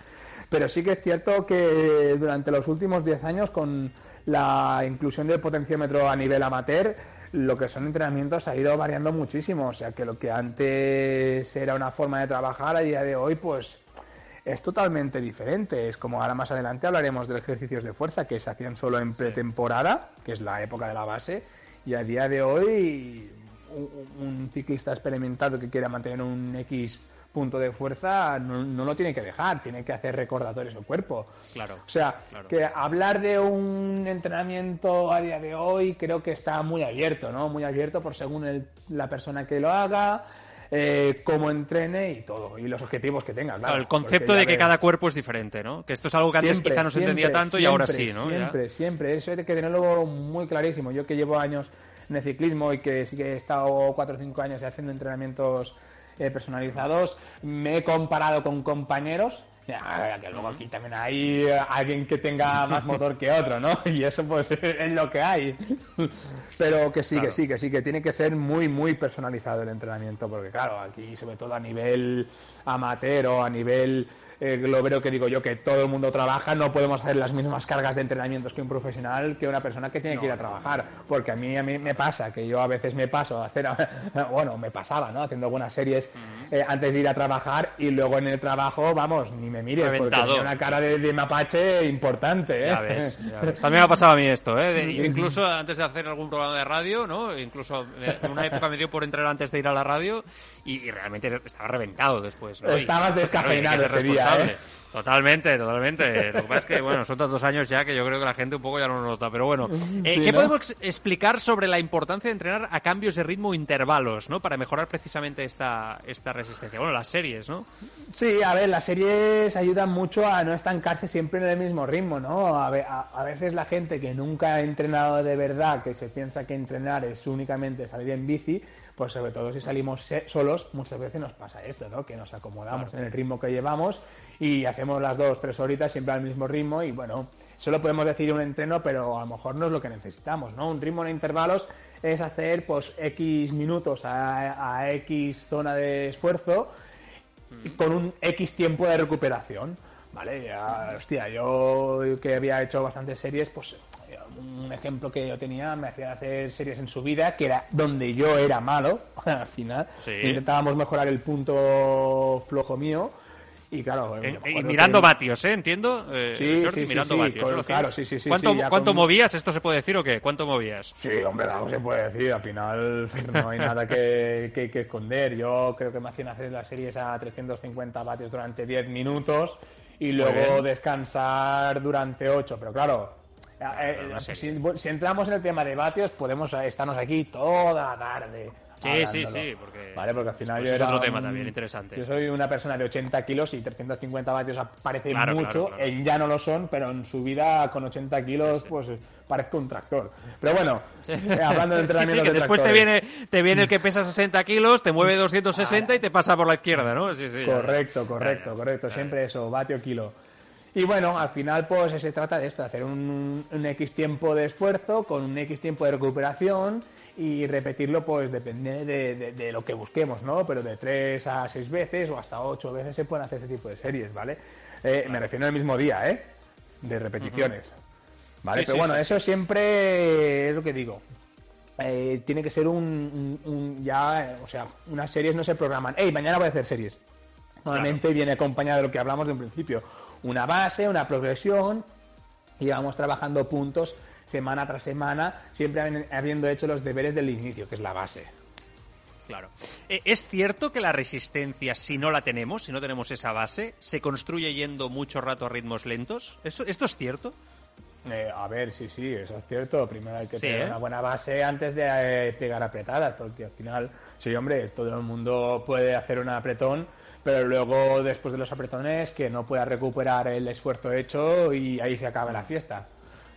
Pero sí que es cierto que durante los últimos 10 años, con la inclusión del potenciómetro a nivel amateur, lo que son entrenamientos ha ido variando muchísimo. O sea que lo que antes era una forma de trabajar, a día de hoy, pues es totalmente diferente. Es como ahora más adelante hablaremos de ejercicios de fuerza que se hacían solo en pretemporada, que es la época de la base, y a día de hoy un, ciclista experimentado que quiera mantener un X punto de fuerza no, lo tiene que dejar, tiene que hacer recordatorios el cuerpo. Claro. O sea, que hablar de un entrenamiento a día de hoy creo que está muy abierto, ¿no? Muy abierto por según la persona que lo haga, eh, cómo entrene y todo, y los objetivos que tenga. Claro, el concepto de que cada cuerpo es diferente, ¿no? Que esto es algo que antes quizá no se entendía tanto y ahora sí, ¿no? Siempre, siempre. Eso hay que tenerlo muy clarísimo. Yo que llevo años en el ciclismo y que sí que he estado cuatro o cinco años haciendo entrenamientos eh, personalizados. Me he comparado con compañeros. que luego aquí también hay alguien que tenga más motor que otro, ¿no? Y eso pues es lo que hay. Pero que sí, que sí, que sí, que tiene que ser muy, muy personalizado el entrenamiento, porque claro, aquí sobre todo a nivel amateur o a nivel eh, lo veo que digo yo, que todo el mundo trabaja, no podemos hacer las mismas cargas de entrenamientos que un profesional, que una persona que tiene que ir a trabajar. Porque a mí, a mí me pasa que yo a veces me paso a hacer, bueno, me pasaba, ¿no? Haciendo buenas series eh, antes de ir a trabajar y luego en el trabajo, vamos, ni me mires, porque tenía una cara de, mapache importante, ¿eh? Ya ves, También me ha pasado a mí esto, ¿eh? incluso antes de hacer algún programa de radio, ¿no? Incluso en una época me dio por entrar antes de ir a la radio y, realmente estaba reventado después. ¿no? Estabas descafeinado ese día. ¿Eh? Totalmente, totalmente. Lo que pasa es que, bueno, son tantos años ya que yo creo que la gente un poco ya no lo nota. Pero bueno, eh, ¿qué podemos explicar sobre la importancia de entrenar a cambios de ritmo intervalos, ¿no? Para mejorar precisamente esta, esta resistencia. Bueno, las series, ¿no? Sí, a ver, las series ayudan mucho a no estancarse siempre en el mismo ritmo, ¿no? A, a veces la gente que nunca ha entrenado de verdad, que se piensa que entrenar es únicamente salir en bici, pues sobre todo si salimos solos, muchas veces nos pasa esto, ¿no? Que nos acomodamos en el ritmo que llevamos y hacemos las dos, tres horitas siempre al mismo ritmo y bueno, solo podemos decir un entreno, pero a lo mejor no es lo que necesitamos, ¿no? Un ritmo en intervalos es hacer pues X minutos a, X zona de esfuerzo con un X tiempo de recuperación. Vale, ya, hostia, yo que había hecho bastantes series, pues un ejemplo que yo tenía me hacía hacer series en subida, que era donde yo era malo, al final. Intentábamos mejorar el punto flojo mío. Y claro, eh, y mirando vatios, ¿eh? Entiendo. Eh, sí, sí, mirando vatios. claro, sí, sí, sí. ¿Cuánto, ¿cuánto movías? ¿Esto se puede decir o qué? ¿Cuánto movías? Sí, hombre, algo se puede decir. Al final no hay nada que, que, que esconder. Yo creo que me hacían hacer las series a 350 vatios durante 10 minutos y luego descansar durante 8. Pero claro, eh, eh, si, entramos en el tema de vatios, podemos estarnos aquí toda la tarde. Sí, sí, sí, porque, vale, porque al final yo era otro tema también interesante. Yo soy una persona de 80 kilos y 350 vatios parece mucho, en ya no lo son, pero en su vida con 80 kilos pues parezco un tractor. Pero bueno, eh, hablando de entrenamiento que después te viene, te viene el que pesa 60 kilos, te mueve 260 y te pasa por la izquierda, ¿no? Sí, sí, correcto, correcto, correcto, siempre eso, vatio kilo. Y bueno, al final pues se trata de esto, de hacer un, X tiempo de esfuerzo con un X tiempo de recuperación y repetirlo pues depende de, lo que busquemos, ¿no? Pero de 3 a 6 veces o hasta 8 veces se pueden hacer este tipo de series, ¿vale? Eh, me refiero al mismo día, ¿eh? De repeticiones. ¿Vale? Pero bueno, eso siempre es lo que digo. Eh, tiene que ser un, ya, o sea, unas series no se programan. ¡Ey, mañana voy a hacer series! Normalmente viene acompañado de lo que hablamos de un principio una base, una progresión y vamos trabajando puntos semana tras semana, siempre habiendo hecho los deberes del inicio, que es la base. Claro. Eh, ¿Es cierto que la resistencia, si no la tenemos, si no tenemos esa base, se construye yendo mucho rato a ritmos lentos? ¿Esto, esto es cierto? Eh, a ver, sí, sí, eso es cierto. Primero hay que tener ¿eh? una buena base antes de pegar apretadas, porque al final, sí, hombre, todo el mundo puede hacer un apretón pero luego después de los apretones que no pueda recuperar el esfuerzo hecho y ahí se acaba la fiesta.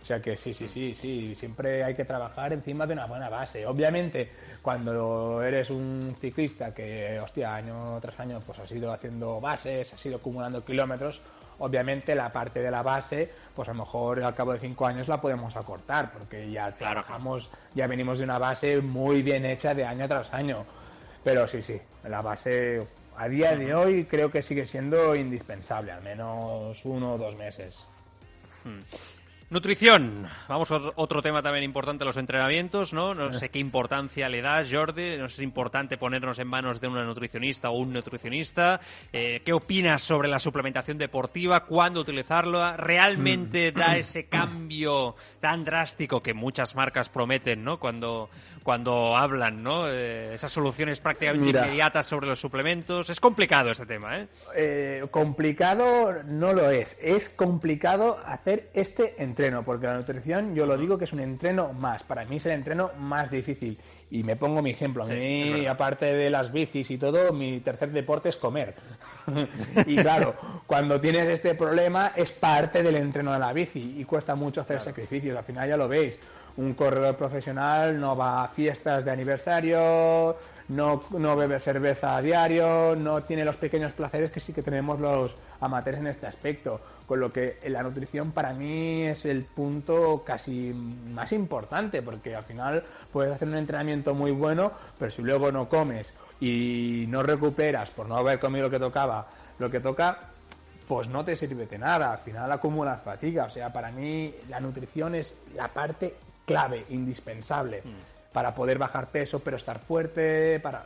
O sea que sí, sí, sí, sí, siempre hay que trabajar encima de una buena base. Obviamente, cuando eres un ciclista que, hostia, año tras año pues has ido haciendo bases, has ido acumulando kilómetros, obviamente la parte de la base, pues a lo mejor al cabo de cinco años la podemos acortar, porque ya trabajamos, ya venimos de una base muy bien hecha de año tras año. Pero sí, sí, la base a día de hoy creo que sigue siendo indispensable, al menos uno o dos meses. Hmm. Nutrición. Vamos a otro tema también importante, los entrenamientos, ¿no? No sé qué importancia le das, Jordi. No sé si es importante ponernos en manos de una nutricionista o un nutricionista. Eh, ¿Qué opinas sobre la suplementación deportiva? ¿Cuándo utilizarla? ¿Realmente mm. da ese cambio tan drástico que muchas marcas prometen, ¿no? Cuando, cuando hablan, ¿no? Eh, esas soluciones prácticamente inmediatas sobre los suplementos. Es complicado este tema, ¿eh? ¿eh? Complicado no lo es. Es complicado hacer este entrenamiento porque la nutrición yo lo digo que es un entreno más, para mí es el entreno más difícil. Y me pongo mi ejemplo, a mí, aparte de las bicis y todo, mi tercer deporte es comer. y claro, cuando tienes este problema es parte del entreno de la bici y cuesta mucho hacer sacrificios, al final ya lo veis, un corredor profesional no va a fiestas de aniversario, no, no bebe cerveza a diario, no tiene los pequeños placeres que sí que tenemos los amateurs en este aspecto. Con lo que la nutrición para mí es el punto casi más importante, porque al final puedes hacer un entrenamiento muy bueno, pero si luego no comes y no recuperas por no haber comido lo que tocaba, lo que toca, pues no te sirve de nada. Al final acumulas fatiga. O sea, para mí la nutrición es la parte clave, indispensable, mm. para poder bajar peso, pero estar fuerte, para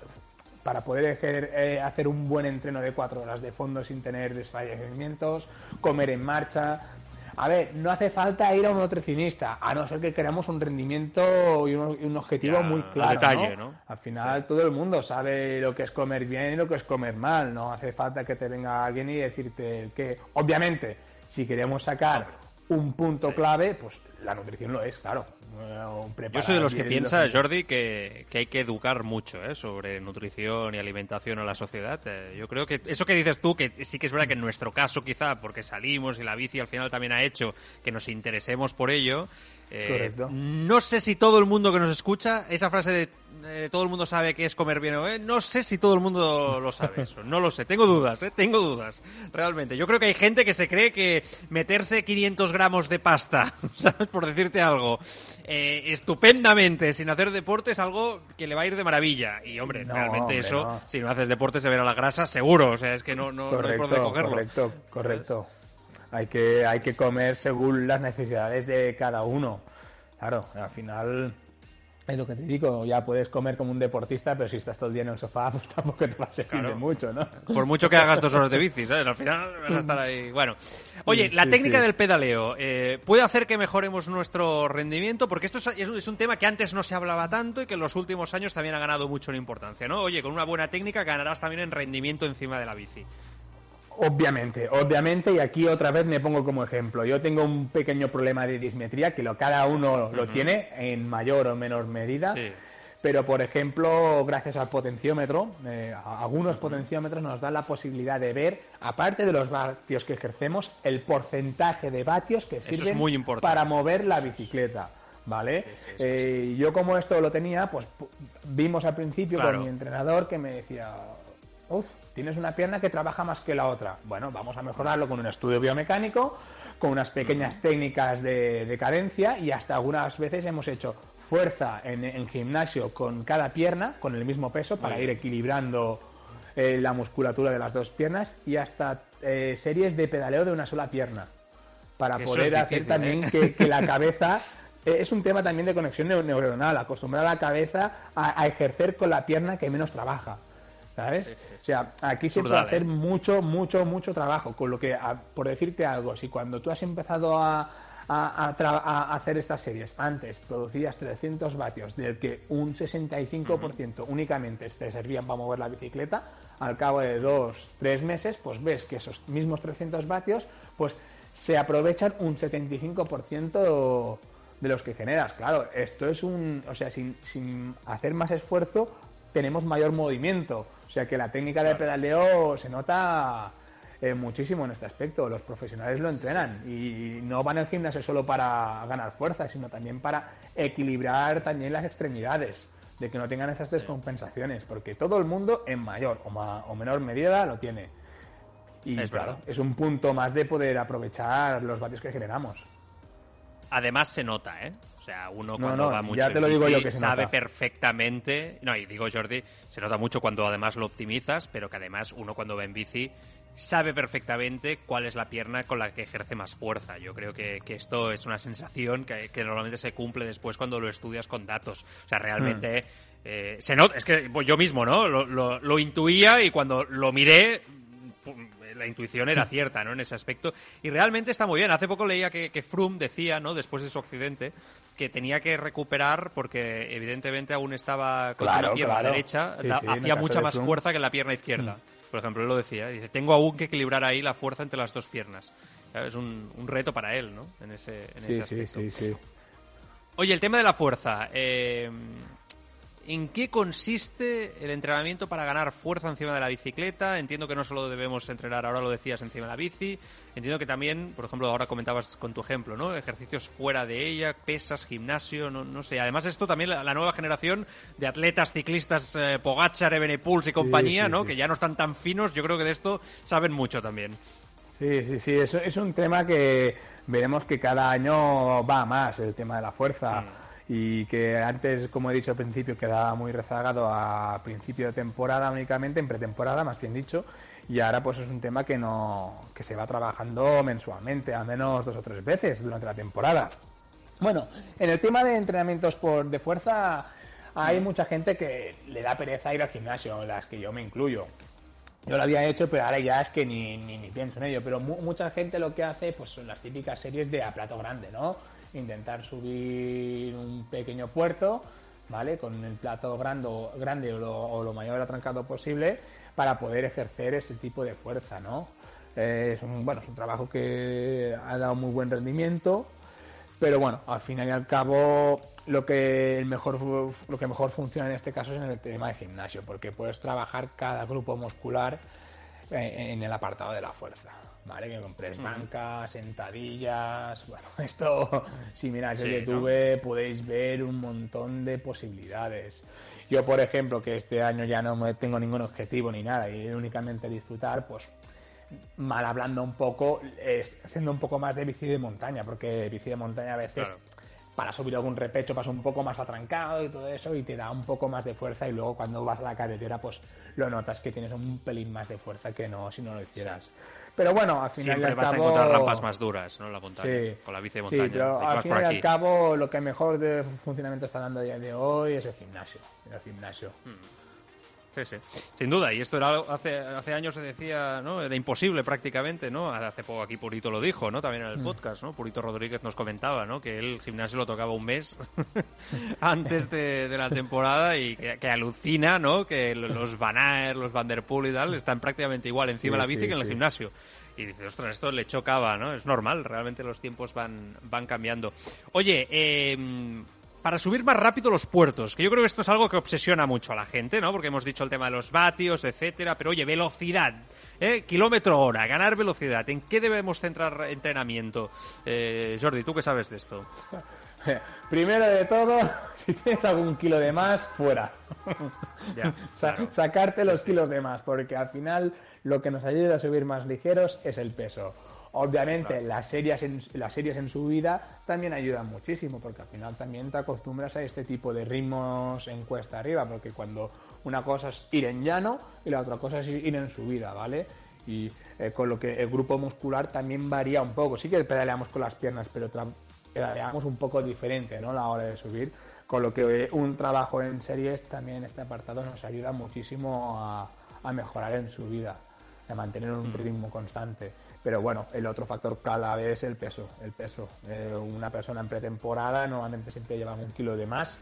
para poder eh, hacer, un buen entreno de cuatro horas de fondo sin tener desfallecimientos, comer en marcha. A ver, no hace falta ir a un nutricionista, a no ser que queramos un rendimiento y un, objetivo muy claro. Al final todo el mundo sabe lo que es comer bien y lo que es comer mal. No hace falta que te venga alguien y decirte que, obviamente, si queremos sacar un punto clave, pues la nutrición lo es, claro. Yo soy de los que piensa, Jordi, que, hay que educar mucho ¿eh? sobre nutrición y alimentación a la sociedad. Eh, yo creo que eso que dices tú, que sí que es verdad que en nuestro caso quizá, porque salimos y la bici al final también ha hecho que nos interesemos por ello, eh, no sé si todo el mundo que nos escucha, esa frase de eh, todo el mundo sabe que es comer bien o no sé si todo el mundo lo sabe eso, no lo sé, tengo dudas, ¿eh? tengo dudas, realmente. Yo creo que hay gente que se cree que meterse 500 gramos de pasta, ¿sabes? Por decirte algo, eh, estupendamente sin hacer deporte es algo que le va a ir de maravilla. Y hombre, realmente eso, si no haces deporte se verá la grasa, seguro, o sea, es que no, no, hay por dónde cogerlo. Correcto, correcto. Hay que, hay que comer según las necesidades de cada uno. Claro, al final es lo que te digo, ya puedes comer como un deportista, pero si estás todo el día en el sofá, pues tampoco te va a servir mucho, ¿no? Por mucho que hagas dos horas de bici, ¿sabes? Al final vas a estar ahí. Bueno, oye, la técnica del pedaleo, eh, ¿puede hacer que mejoremos nuestro rendimiento? Porque esto es, un tema que antes no se hablaba tanto y que en los últimos años también ha ganado mucho en importancia, ¿no? Oye, con una buena técnica ganarás también en rendimiento encima de la bici. Obviamente, obviamente, y aquí otra vez me pongo como ejemplo. Yo tengo un pequeño problema de dismetría, que lo, cada uno lo tiene en mayor o menor medida. Pero, por ejemplo, gracias al potenciómetro, eh, algunos potenciómetros nos dan la posibilidad de ver, aparte de los vatios que ejercemos, el porcentaje de vatios que sirven para mover la bicicleta. ¿Vale? Eh, yo como esto lo tenía, pues vimos al principio con mi entrenador que me decía, uff, tienes una pierna que trabaja más que la otra. Bueno, vamos a mejorarlo con un estudio biomecánico, con unas pequeñas técnicas de, cadencia y hasta algunas veces hemos hecho fuerza en, gimnasio con cada pierna, con el mismo peso, para ir equilibrando eh, la musculatura de las dos piernas y hasta eh, series de pedaleo de una sola pierna, para poder hacer también ¿eh? que, la cabeza es un tema también de conexión neuronal, acostumbrar a la cabeza a, ejercer con la pierna que menos trabaja. ¿Sabes? O sea, aquí se puede hacer ¿eh? mucho, mucho, mucho trabajo. Con lo que, por decirte algo, si cuando tú has empezado a, hacer estas series, antes producías 300 vatios, del que un 65% únicamente te servían para mover la bicicleta, al cabo de dos, tres meses, pues ves que esos mismos 300 vatios, pues se aprovechan un 75% de los que generas. Claro, esto es un, o sea, sin, sin hacer más esfuerzo, tenemos mayor movimiento. O sea que la técnica de pedaleo se nota eh, muchísimo en este aspecto. Los profesionales lo entrenan y no van al gimnasio solo para ganar fuerza, sino también para equilibrar también las extremidades, de que no tengan esas descompensaciones, porque todo el mundo en mayor o, menor medida lo tiene. Y es claro, es un punto más de poder aprovechar los vatios que generamos. Además se nota, ¿eh? O sea, uno cuando va mucho te lo digo yo que sabe perfectamente, no, y digo Jordi, se nota mucho cuando además lo optimizas, pero que además uno cuando va en bici sabe perfectamente cuál es la pierna con la que ejerce más fuerza. Yo creo que, esto es una sensación que, normalmente se cumple después cuando lo estudias con datos. O sea, realmente hmm. eh, se nota, es que yo mismo, ¿no? Lo, lo intuía y cuando lo miré la intuición era cierta, ¿no? En ese aspecto. Y realmente está muy bien. Hace poco leía que, que Froome decía, ¿no? Después de su accidente, que tenía que recuperar porque evidentemente aún estaba con la pierna derecha, hacía mucha más fuerza que la pierna izquierda. Mm. Por ejemplo, él lo decía, dice, tengo aún que equilibrar ahí la fuerza entre las dos piernas. Es un, reto para él, ¿no? En ese, en ese aspecto. Sí, sí, sí. Oye, el tema de la fuerza. Eh, ¿En qué consiste el entrenamiento para ganar fuerza encima de la bicicleta? Entiendo que no solo debemos entrenar, ahora lo decías, encima de la bici. Entiendo que también, por ejemplo, ahora comentabas con tu ejemplo, ¿no? Ejercicios fuera de ella, pesas, gimnasio, no, no sé. Además, esto también, la, nueva generación de atletas, ciclistas, eh, Ebenepuls y compañía, ¿no? Que ya no están tan finos, yo creo que de esto saben mucho también. Sí, sí, sí. Eso es un tema que veremos que cada año va más, el tema de la fuerza. Mm y que antes, como he dicho al principio, quedaba muy rezagado a principio de temporada únicamente, en pretemporada más bien dicho, y ahora pues es un tema que no que se va trabajando mensualmente, al menos dos o tres veces durante la temporada. Bueno, en el tema de entrenamientos por de fuerza hay mucha gente que le da pereza ir al gimnasio, las que yo me incluyo. Yo lo había hecho, pero ahora ya es que ni, ni, ni pienso en ello. Pero mucha gente lo que hace pues son las típicas series de a plato grande, ¿no? Intentar subir un pequeño puerto, ¿vale? Con el plato grande, o, lo, mayor atrancado posible para poder ejercer ese tipo de fuerza, ¿no? es un, bueno, es un trabajo que ha dado muy buen rendimiento, pero bueno, al final y al cabo lo que el mejor lo que mejor funciona en este caso es en el tema de gimnasio, porque puedes trabajar cada grupo muscular en el apartado de la fuerza. ¿Vale? Que compres bancas, sentadillas. Bueno, esto, si miráis el YouTube, podéis ver un montón de posibilidades. Yo, por ejemplo, que este año ya no tengo ningún objetivo ni nada y únicamente disfrutar, pues mal hablando un poco, haciendo un poco más de bici de montaña, porque bici de montaña a veces para subir algún repecho pasa un poco más atrancado y todo eso y te da un poco más de fuerza y luego cuando vas a la carretera pues lo notas que tienes un pelín más de fuerza que no si no lo hicieras. Pero bueno, al final Siempre vas a encontrar rampas más duras, ¿no? La montaña, con la bici de montaña. Sí, pero al final y al cabo lo que mejor de funcionamiento está dando a día de hoy es el gimnasio. El gimnasio. Hmm. Sí, sí. Sin duda, y esto era hace, hace años se decía, ¿no? Era imposible prácticamente, ¿no? Hace poco aquí Purito lo dijo, ¿no? También en el mm. podcast, ¿no? Purito Rodríguez nos comentaba, ¿no? Que el gimnasio lo tocaba un mes antes de, la temporada y que, alucina, ¿no? Que los Van Aert, los Van Der Poel y tal están prácticamente igual encima de la bici que en el gimnasio. Y dices, ostras, esto le chocaba, ¿no? Es normal, realmente los tiempos van, van cambiando. Oye, eh, para subir más rápido los puertos, que yo creo que esto es algo que obsesiona mucho a la gente, ¿no? Porque hemos dicho el tema de los vatios, etcétera, pero oye, velocidad, ¿eh? kilómetro hora, ganar velocidad, ¿en qué debemos centrar entrenamiento? Eh, Jordi, ¿tú qué sabes de esto? Primero de todo, si tienes algún kilo de más, fuera. Sacarte los kilos de más, porque al final lo que nos ayuda a subir más ligeros es el peso. Obviamente las, series en, las series en subida también ayudan muchísimo porque al final también te acostumbras a este tipo de ritmos en cuesta arriba porque cuando una cosa es ir en llano y la otra cosa es ir en subida, ¿vale? Y eh, con lo que el grupo muscular también varía un poco. Sí que pedaleamos con las piernas, pero pedaleamos un poco diferente, ¿no? La hora de subir. Con lo que un trabajo en series también este apartado nos ayuda muchísimo a, a mejorar en su vida, a mantener un ritmo constante. Pero bueno, el otro factor clave es el peso. El peso. Eh, una persona en pretemporada normalmente siempre lleva un kilo de más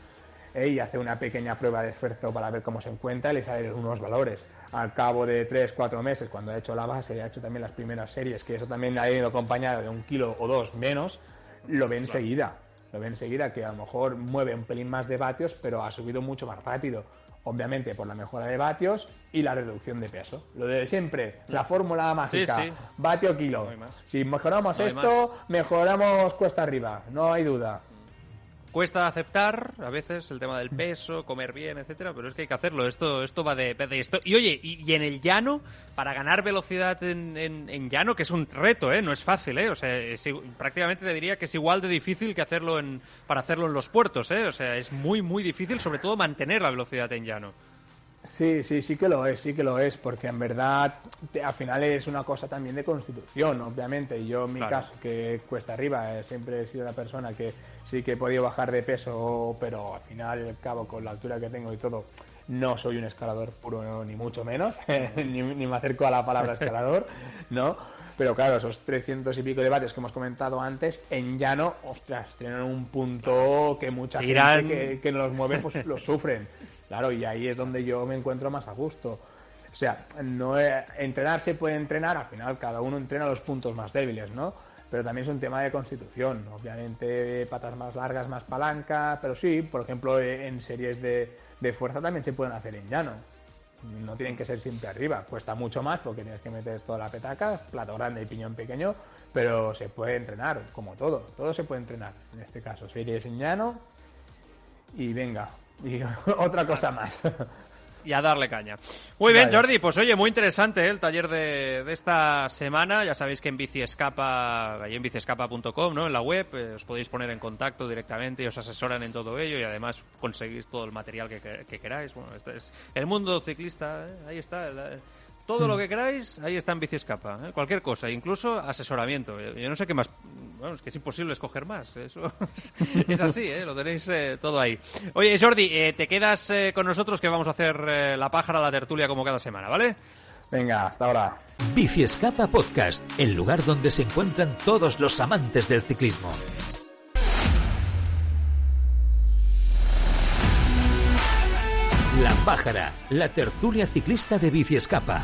eh, y hace una pequeña prueba de esfuerzo para ver cómo se encuentra y le salen unos valores. Al cabo de 3, 4 meses, cuando ha hecho la base y ha hecho también las primeras series, que eso también ha ido acompañado de un kilo o dos menos, lo ve enseguida. Lo ve enseguida que a lo mejor mueve un pelín más de vatios, pero ha subido mucho más rápido obviamente por la mejora de vatios y la reducción de peso. Lo de siempre, la fórmula mágica, vatio kilo. si mejoramos esto, mejoramos cuesta arriba, no hay duda cuesta aceptar a veces el tema del peso, comer bien, etcétera, pero es que hay que hacerlo. Esto, esto va de, esto. Y oye, y, en el llano, para ganar velocidad en, en, llano, que es un reto, ¿eh? No es fácil, ¿eh? O sea, prácticamente te diría que es igual de difícil que hacerlo en, para hacerlo en los puertos, ¿eh? O sea, es muy, muy difícil, sobre todo mantener la velocidad en llano. Sí, sí, sí que lo es, sí que lo es, porque en verdad al final es una cosa también de constitución, obviamente. Y yo en mi caso, que cuesta arriba, eh, siempre he sido la persona que sí que he podido bajar de peso, pero al final, al cabo, con la altura que tengo y todo, no soy un escalador puro, ni mucho menos, ni, me acerco a la palabra escalador, ¿no? Pero claro, esos 300 y pico de vatios que hemos comentado antes, en llano, ostras, tienen un punto que mucha gente que, que los mueve, pues lo sufren. Claro, y ahí es donde yo me encuentro más a gusto. O sea, no entrenar se puede entrenar, al final cada uno entrena los puntos más débiles, ¿no? Pero también es un tema de constitución. Obviamente, patas más largas, más palanca, pero sí, por ejemplo, en series de, fuerza también se pueden hacer en llano. No tienen que ser siempre arriba, cuesta mucho más porque tienes que meter toda la petaca, plato grande y piñón pequeño, pero se puede entrenar, como todo, todo se puede entrenar. En este caso, series en llano y venga, y otra cosa más. y a darle caña. Muy bien, Jordi, pues oye, muy interesante ¿eh? el taller de, esta semana. Ya sabéis que en Bici Escapa, ahí en biciescapa.com, ¿no? En la web, eh, os podéis poner en contacto directamente y os asesoran en todo ello y además conseguís todo el material que, queráis. Bueno, este es el mundo ciclista, ¿eh? ahí está. Todo lo que queráis, ahí está en Bici Escapa. ¿eh? Cualquier cosa, incluso asesoramiento. Yo no sé qué más. Bueno, es que es imposible escoger más. Eso es así, ¿eh? lo tenéis eh, todo ahí. Oye, Jordi, eh, te quedas con nosotros que vamos a hacer la pájara, la tertulia como cada semana, ¿vale? Venga, hasta ahora. Bici Escapa Podcast, el lugar donde se encuentran todos los amantes del ciclismo. La Pájara, la tertulia ciclista de Bici Escapa.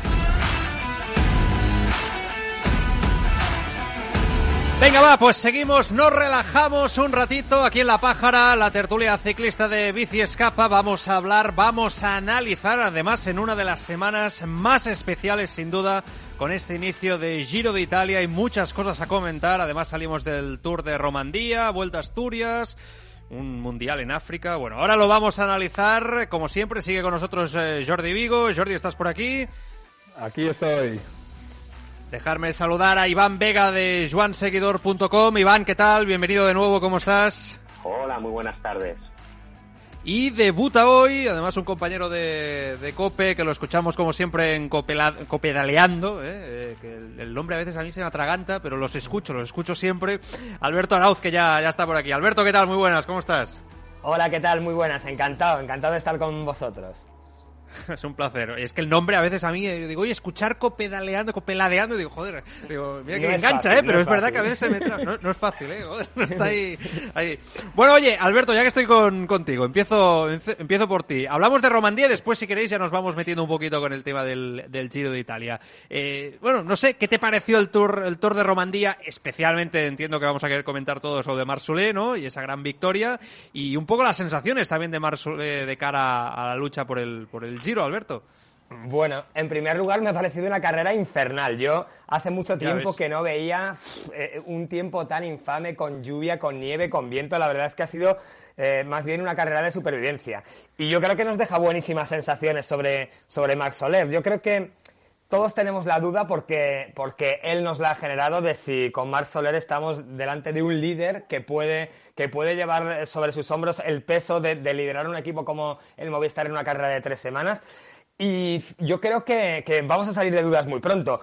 Venga, va, pues seguimos, nos relajamos un ratito aquí en La Pájara, la tertulia ciclista de Bici Escapa. Vamos a hablar, vamos a analizar, además en una de las semanas más especiales sin duda, con este inicio de Giro de Italia. Hay muchas cosas a comentar, además salimos del Tour de Romandía, Vuelta a Asturias, un mundial en África. Bueno, ahora lo vamos a analizar. Como siempre, sigue con nosotros eh, Jordi Vigo. Jordi, ¿estás por aquí? Aquí estoy. Dejarme saludar a Iván Vega de juanseguidor.com. Iván, ¿qué tal? Bienvenido de nuevo, ¿cómo estás? Hola, muy buenas tardes. Y debuta hoy, además un compañero de, de Cope, que lo escuchamos como siempre en Copedaleando, ¿eh? eh que el, nombre a veces a mí se me atraganta, pero los escucho, los escucho siempre. Alberto Arauz, que ya, ya está por aquí. Alberto, ¿qué tal? Muy buenas, ¿cómo estás? Hola, ¿qué tal? Muy buenas, encantado, encantado de estar con vosotros. Es un placer. Es que el nombre a veces a mí, yo digo, oye, escuchar copedaleando, copeladeando, digo, joder, digo, mira que engancha, ¿eh? Pero es, verdad que a veces se me no, no, es fácil, ¿eh? Joder, está ahí, ahí. Bueno, oye, Alberto, ya que estoy con, contigo, empiezo, empiezo por ti. Hablamos de Romandía y después, si queréis, ya nos vamos metiendo un poquito con el tema del, del Giro de Italia. Eh, bueno, no sé, ¿qué te pareció el Tour, el Tour de Romandía? Especialmente entiendo que vamos a querer comentar todo eso de Marsulé, ¿no? Y esa gran victoria. Y un poco las sensaciones también de Marsulé de cara a la lucha por el, por el Giro, Alberto. Bueno, en primer lugar me ha parecido una carrera infernal. Yo hace mucho tiempo que no veía eh, un tiempo tan infame con lluvia, con nieve, con viento. La verdad es que ha sido eh, más bien una carrera de supervivencia. Y yo creo que nos deja buenísimas sensaciones sobre, sobre Max Soler. Yo creo que todos tenemos la duda porque, porque él nos la ha generado de si con Marc Soler estamos delante de un líder que puede, que puede llevar sobre sus hombros el peso de, de liderar un equipo como el Movistar en una carrera de tres semanas. Y yo creo que, vamos a salir de dudas muy pronto.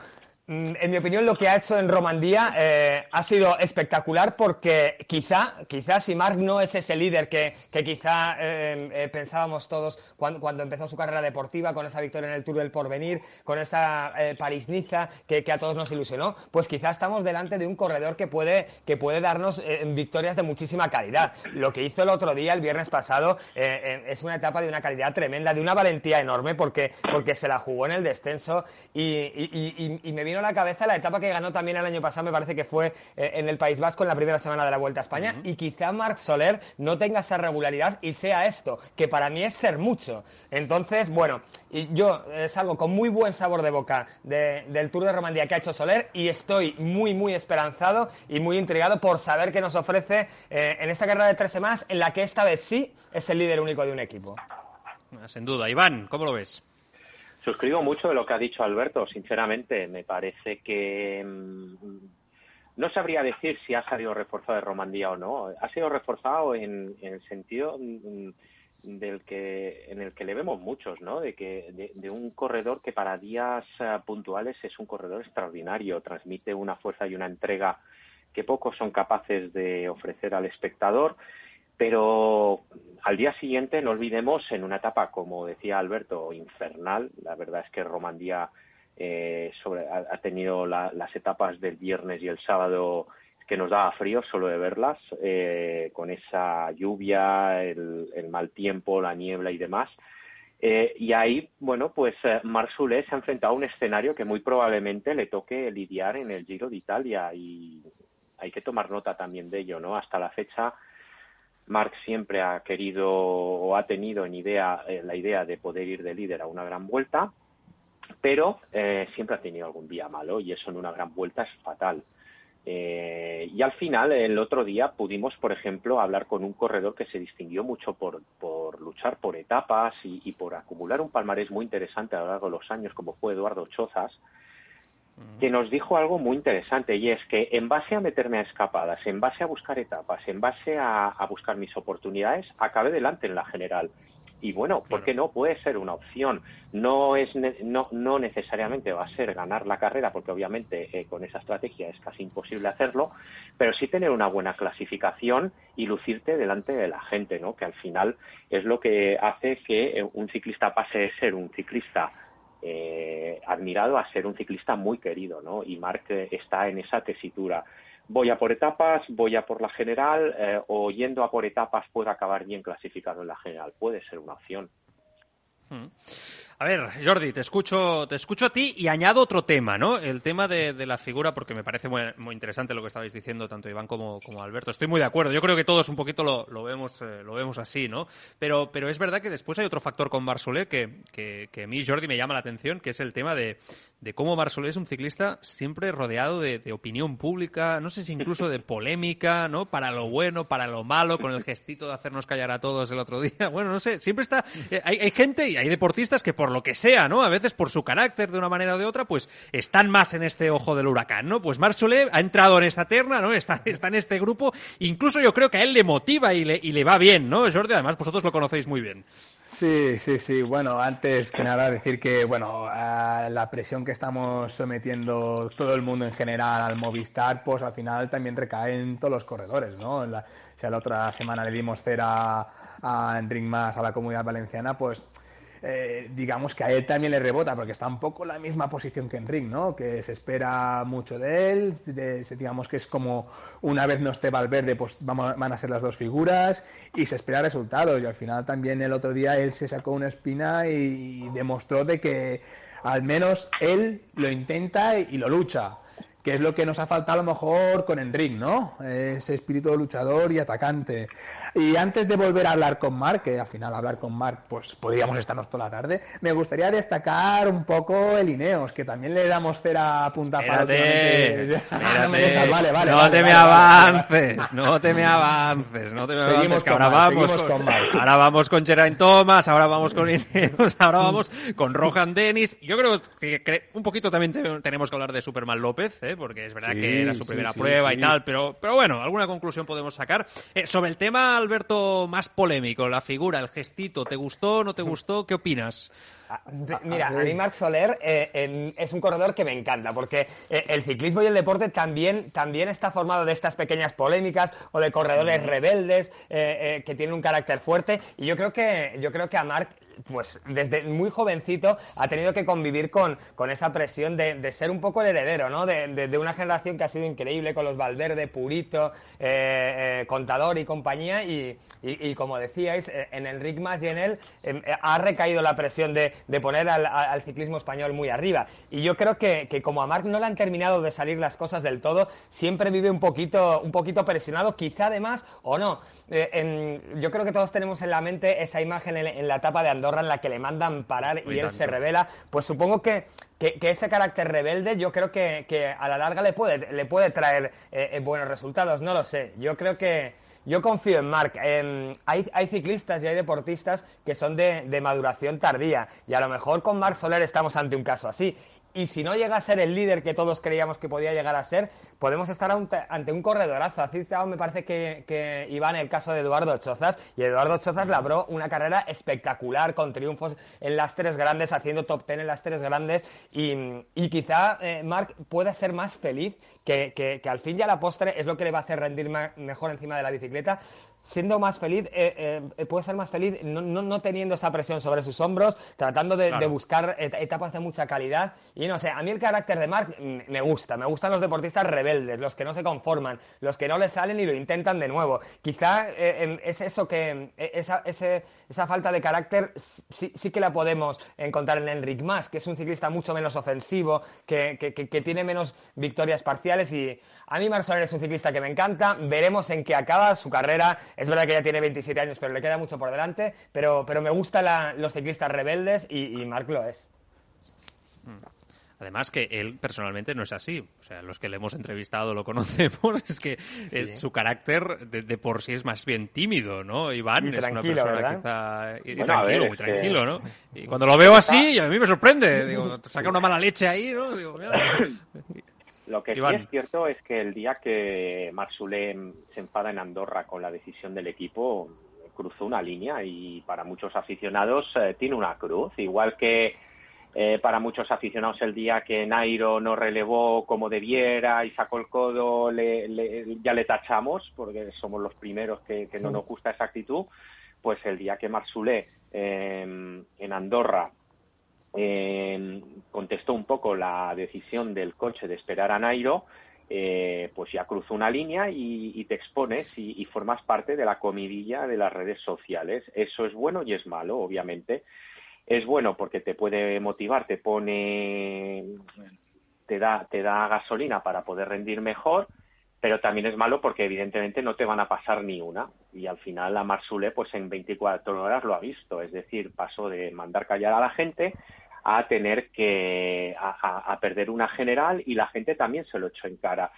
Mm, en mi opinión, lo que ha hecho en Romandía eh, ha sido espectacular porque quizá, quizá si Marc no es ese líder que, quizá eh, eh, pensábamos todos cuando, empezó su carrera deportiva, con esa victoria en el Tour del Porvenir, con esa París-Niza que, a todos nos ilusionó, pues quizá estamos delante de un corredor que puede, que puede darnos victorias de muchísima calidad. Lo que hizo el otro día, el viernes pasado, es una etapa de una calidad tremenda, de una valentía enorme porque, porque se la jugó en el descenso y, y me vino la cabeza la etapa que ganó también el año pasado, me parece que fue eh, en el País Vasco en la primera semana de la Vuelta a España. Y quizá Marc Soler no tenga esa regularidad y sea esto, que para mí es ser mucho. Entonces, bueno, yo salgo con muy buen sabor de boca del Tour de Romandía que ha hecho Soler y estoy muy, muy esperanzado y muy intrigado por saber qué nos ofrece eh, en esta carrera de tres semanas en la que esta vez sí es el líder único de un equipo. Sin duda. Iván, ¿cómo lo ves? Suscribo mucho de lo que ha dicho Alberto, sinceramente. Me parece que mm, no sabría decir si ha salido reforzado de Romandía o no. Ha sido reforzado en, el sentido mm, del que en el que le vemos muchos, ¿no? De que de, un corredor que para días eh, puntuales es un corredor extraordinario, transmite una fuerza y una entrega que pocos son capaces de ofrecer al espectador pero al día siguiente, no olvidemos, en una etapa, como decía Alberto, infernal, la verdad es que Romandía eh, ha, tenido las etapas del viernes y el sábado que nos daba frío solo de verlas, eh, con esa lluvia, el, mal tiempo, la niebla y demás. Eh, y ahí, bueno, pues Marsulé se ha enfrentado a un escenario que muy probablemente le toque lidiar en el Giro de Italia y hay que tomar nota también de ello, ¿no? Hasta la fecha Mark siempre ha querido o ha tenido en idea eh, la idea de poder ir de líder a una gran vuelta, pero eh, siempre ha tenido algún día malo y eso en una gran vuelta es fatal. Eh, y al final, el otro día pudimos, por ejemplo, hablar con un corredor que se distinguió mucho por, por luchar por etapas y, y, por acumular un palmarés muy interesante a lo largo de los años, como fue Eduardo Chozas, que nos dijo algo muy interesante y es que en base a meterme a escapadas, en base a buscar etapas, en base a, buscar mis oportunidades, acabé delante en la general. Y bueno, ¿por qué no? Puede ser una opción. No, es, no, no necesariamente va a ser ganar la carrera, porque obviamente eh, con esa estrategia es casi imposible hacerlo, pero sí tener una buena clasificación y lucirte delante de la gente, ¿no? Que al final es lo que hace que eh, un ciclista pase de ser un ciclista eh, admirado a ser un ciclista muy querido, ¿no? Y Marc está en esa tesitura. Voy a por etapas, voy a por la general, eh, o yendo a por etapas puedo acabar bien clasificado en la general. Puede ser una opción. A ver, Jordi, te escucho, te escucho a ti y añado otro tema, ¿no? El tema de, la figura, porque me parece muy, interesante lo que estabais diciendo, tanto Iván como, Alberto. Estoy muy de acuerdo. Yo creo que todos un poquito lo, vemos, eh, lo vemos así, ¿no? Pero, pero es verdad que después hay otro factor con Barsolé que, que, que a mí, Jordi, me llama la atención, que es el tema de, de cómo Marsolé es un ciclista siempre rodeado de, opinión pública, no sé si incluso de polémica, ¿no? Para lo bueno, para lo malo, con el gestito de hacernos callar a todos el otro día. Bueno, no sé, siempre está... Eh, hay, hay, gente y hay deportistas que por lo que sea, ¿no? A veces por su carácter de una manera o de otra, pues están más en este ojo del huracán, ¿no? Pues Marsolé ha entrado en esta terna, ¿no? Está, está en este grupo. Incluso yo creo que a él le motiva y le, y le va bien, ¿no? Jordi, además vosotros lo conocéis muy bien. Sí, sí, sí. Bueno, antes que nada decir que, bueno, la presión que estamos sometiendo todo el mundo en general al Movistar, pues al final también recae en todos los corredores, ¿no? La, si la otra semana le dimos cera a Enric Mas, a la Comunidad Valenciana, pues eh, digamos que a él también le rebota, porque está un poco en la misma posición que en ring, ¿no? Que se espera mucho de él, digamos que es como una vez no esté Valverde, pues vamos, van a ser las dos figuras y se espera resultados. Y al final también el otro día él se sacó una espina y demostró de que al menos él lo intenta y lo lucha que es lo que nos ha faltado a lo mejor con Enric, ¿no? Ese espíritu luchador y atacante. Y antes de volver a hablar con Mark, que al final hablar con Mark, pues podríamos estarnos toda la tarde, me gustaría destacar un poco el Ineos, que también le damos cera a punta para. no, vale, vale, no te me avances, no te me avances, no te me avances, que ahora vamos con, ahora vamos con Geraint Thomas, ahora vamos con Ineos, ahora vamos con Rohan Dennis. Yo creo que un poquito también tenemos que hablar de Superman López, ¿eh? porque es verdad que era su primera prueba y tal, pero, pero bueno, alguna conclusión podemos sacar. Eh, sobre el tema Alberto, más polémico? La figura, el gestito, ¿te gustó, no te gustó? ¿Qué opinas? Ah, mira, a mí Marc Soler eh, es un corredor que me encanta, porque eh, el ciclismo y el deporte también, también está formado de estas pequeñas polémicas o de corredores rebeldes eh, que tienen un carácter fuerte. Y yo creo que, yo creo que a Marc pues desde muy jovencito ha tenido que convivir con, con esa presión de, ser un poco el heredero, ¿no? De, una generación que ha sido increíble con los Valverde, Purito, eh, eh, Contador y compañía y, y, como decíais, eh, en el Mas y en él ha recaído la presión de, poner al, ciclismo español muy arriba. Y yo creo que, que, como a Marc no le han terminado de salir las cosas del todo, siempre vive un poquito, un poquito presionado, quizá además o no. yo creo que todos tenemos en la mente esa imagen en, la etapa de Andorra en la que le mandan parar y, él se revela, pues supongo que, que, ese carácter rebelde yo creo que, que, a la larga le puede, le puede traer eh, eh, buenos resultados, no lo sé. Yo creo que, yo confío en Marc. hay, hay, ciclistas y hay deportistas que son de, de, maduración tardía. Y a lo mejor con Marc Soler estamos ante un caso así y si no llega a ser el líder que todos creíamos que podía llegar a ser, podemos estar ante un corredorazo. Así me parece que, que iba en el caso de Eduardo Chozas, y Eduardo Chozas labró una carrera espectacular, con triunfos en las tres grandes, haciendo top ten en las tres grandes, y, quizá eh, Marc pueda ser más feliz, que, que, al fin y a la postre es lo que le va a hacer rendir mejor encima de la bicicleta, siendo más feliz, eh, eh, puede ser más feliz no, no, teniendo esa presión sobre sus hombros, tratando de, buscar etapas de mucha calidad. Y no sé, a mí el carácter de Marc me gusta, me gustan los deportistas rebeldes, los que no se conforman, los que no le salen y lo intentan de nuevo. Quizá eh, es eso que, esa, esa falta de carácter sí, sí, que la podemos encontrar en Enric Mas, que es un ciclista mucho menos ofensivo, que, que, que tiene menos victorias parciales y a mí Marc Soler es un ciclista que me encanta, veremos en qué acaba su carrera. Es verdad que ya tiene 27 años, pero le queda mucho por delante. Pero, pero me gustan los ciclistas rebeldes y, Marc lo es. Además que él personalmente no es así. O sea, los que le hemos entrevistado lo conocemos. Es que es, su carácter de, por sí es más bien tímido, ¿no? Iván es una persona quizá... Y, tranquilo, muy tranquilo, ¿no? Y cuando lo veo así, a mí me sorprende. Digo, saca una mala leche ahí, ¿no? Digo, lo que sí es cierto es que el día que Marsulé se enfada en Andorra con la decisión del equipo, cruzó una línea y para muchos aficionados eh, tiene una cruz, igual que eh, para muchos aficionados el día que Nairo no relevó como debiera y sacó el codo, ya le tachamos porque somos los primeros que, no nos gusta esa actitud, pues el día que Marsulé eh, en Andorra eh, contestó un poco la decisión del coche de esperar a Nairo, eh, pues ya cruzó una línea y, te expones y, formas parte de la comidilla de las redes sociales. Eso es bueno y es malo, obviamente. Es bueno porque te puede motivar, te pone, te da, te da gasolina para poder rendir mejor, pero también es malo porque evidentemente no te van a pasar ni una. Y al final la Marsule, pues en 24 horas lo ha visto, es decir, pasó de mandar callar a la gente a tener que a, perder una general y la gente también se lo echó en cara.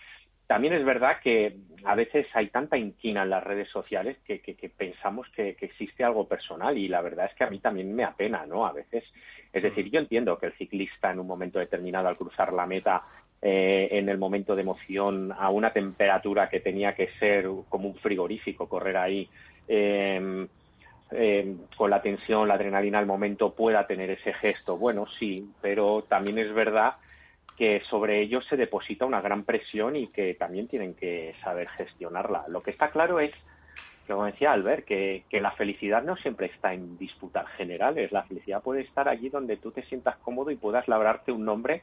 También es verdad que a veces hay tanta inquina en las redes sociales que, pensamos que, existe algo personal y la verdad es que a mí también me apena, ¿no? A veces, es decir, yo entiendo que el ciclista en un momento determinado al cruzar la meta eh, en el momento de emoción a una temperatura que tenía que ser como un frigorífico correr ahí eh, eh, con la tensión, la adrenalina al momento pueda tener ese gesto. Bueno, sí, pero también es verdad que sobre ellos se deposita una gran presión y que también tienen que saber gestionarla. Lo que está claro es como decía Albert, que, que la felicidad no siempre está en disputar generales, la felicidad puede estar allí donde tú te sientas cómodo y puedas labrarte un nombre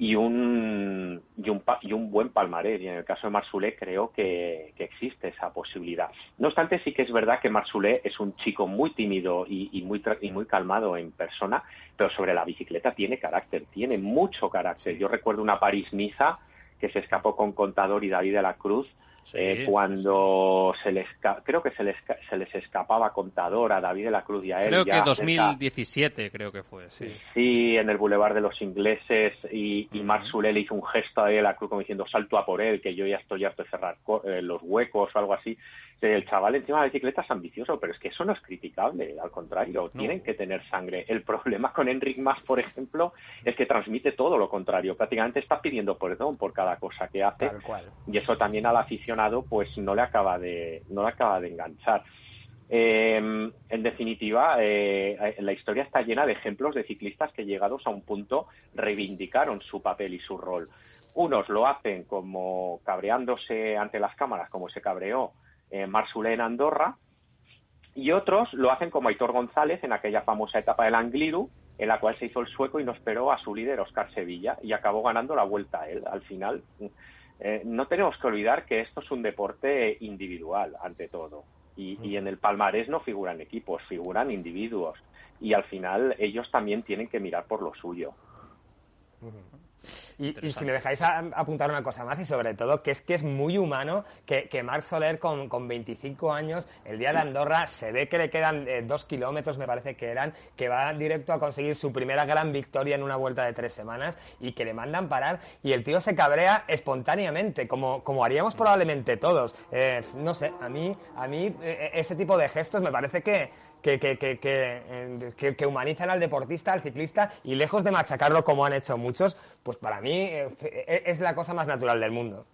y un, y un, y un buen palmarés. Y en el caso de Marsulé creo que, existe esa posibilidad. No obstante, sí que es verdad que Marsulé es un chico muy tímido y, muy, y muy calmado en persona, pero sobre la bicicleta tiene carácter, tiene mucho carácter. Yo recuerdo una París-Niza que se escapó con Contador y David de la Cruz eh, cuando se les creo que se les, se les escapaba Contador a David de la Cruz y a él. Creo que 2017 creo que fue, sí. Sí, en el Boulevard de los Ingleses y, y le hizo un gesto a David de la Cruz como diciendo salto a por él, que yo ya estoy harto de cerrar eh, los huecos o algo así el chaval encima de la bicicleta es ambicioso, pero es que eso no es criticable, al contrario, tienen que tener sangre. El problema con Enric Mas, por ejemplo, es que transmite todo lo contrario, prácticamente está pidiendo perdón por cada cosa que hace y eso también al aficionado pues no le acaba de, no le acaba de enganchar. Em, en definitiva, eh, la historia está llena de ejemplos de ciclistas que llegados a un punto reivindicaron su papel y su rol. Unos lo hacen como cabreándose ante las cámaras, como se cabreó eh, Marsulé en Andorra, y otros lo hacen como Aitor González en aquella famosa etapa del Angliru, en la cual se hizo el sueco y no esperó a su líder Oscar Sevilla y acabó ganando la vuelta a él al final. Eh, no tenemos que olvidar que esto es un deporte individual ante todo y, en el palmarés no figuran equipos, figuran individuos y al final ellos también tienen que mirar por lo suyo. Y, si me dejáis apuntar una cosa más, y sobre todo, que es que es muy humano que, que Marc Soler, con, con, 25 años, el día de Andorra, se ve que le quedan eh, dos kilómetros, me parece que eran, que va directo a conseguir su primera gran victoria en una vuelta de tres semanas y que le mandan parar y el tío se cabrea espontáneamente, como, como haríamos probablemente todos. Eh, no sé, a mí, a mí eh, ese tipo de gestos me parece que que, que, que, que, humanizan al deportista, al ciclista, y lejos de machacarlo como han hecho muchos, pues para mí eh, es la cosa más natural del mundo.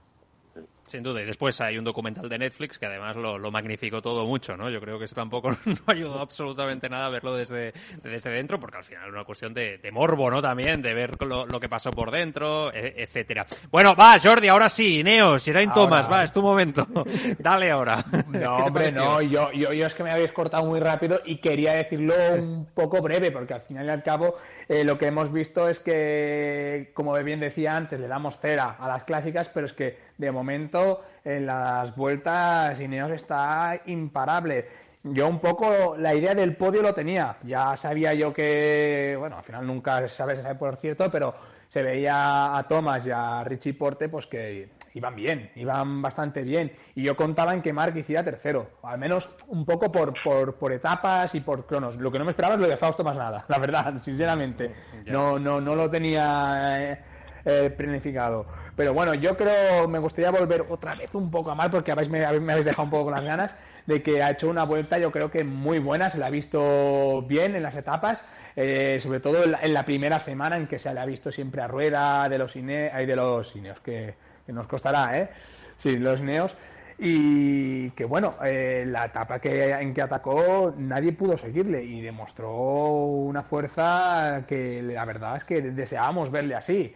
Sin duda, y después hay un documental de Netflix que además lo, lo magnificó todo mucho, ¿no? Yo creo que eso tampoco no ayudó absolutamente nada a verlo desde, desde dentro, porque al final es una cuestión de, morbo, ¿no? También, de ver lo, que pasó por dentro, e, etcétera. Bueno, va, Jordi, ahora sí, Ineos, Geraint Thomas, va, es tu momento. Dale ahora. No, hombre, no, yo, yo, yo es que me habéis cortado muy rápido y quería decirlo un poco breve, porque al final y al cabo eh, lo que hemos visto es que, como bien decía antes, le damos cera a las clásicas, pero es que de momento en las vueltas Ineos está imparable. Yo un poco la idea del podio lo tenía. Ya sabía yo que, bueno, al final nunca sabes, sabe por cierto, pero se veía a Thomas y a Richie Porte pues que iban bien, iban bastante bien. Y yo contaba en que Mark hiciera tercero, al menos un poco por, por, por etapas y por cronos. Lo que no me esperaba es lo de Fausto más nada, la verdad, sinceramente. No, no, no lo tenía eh, planificado. Pero bueno, yo creo, me gustaría volver otra vez un poco a Mark, porque habéis, me, me habéis dejado un poco con las ganas de que ha hecho una vuelta, yo creo que muy buena, se la ha visto bien en las etapas. Eh, sobre todo en la, primera semana en que se le ha visto siempre a rueda de los Ineos, que que nos costará, ¿eh? Sí, los neos. Y que bueno, eh, la etapa que, en que atacó nadie pudo seguirle y demostró una fuerza que la verdad es que deseábamos verle así.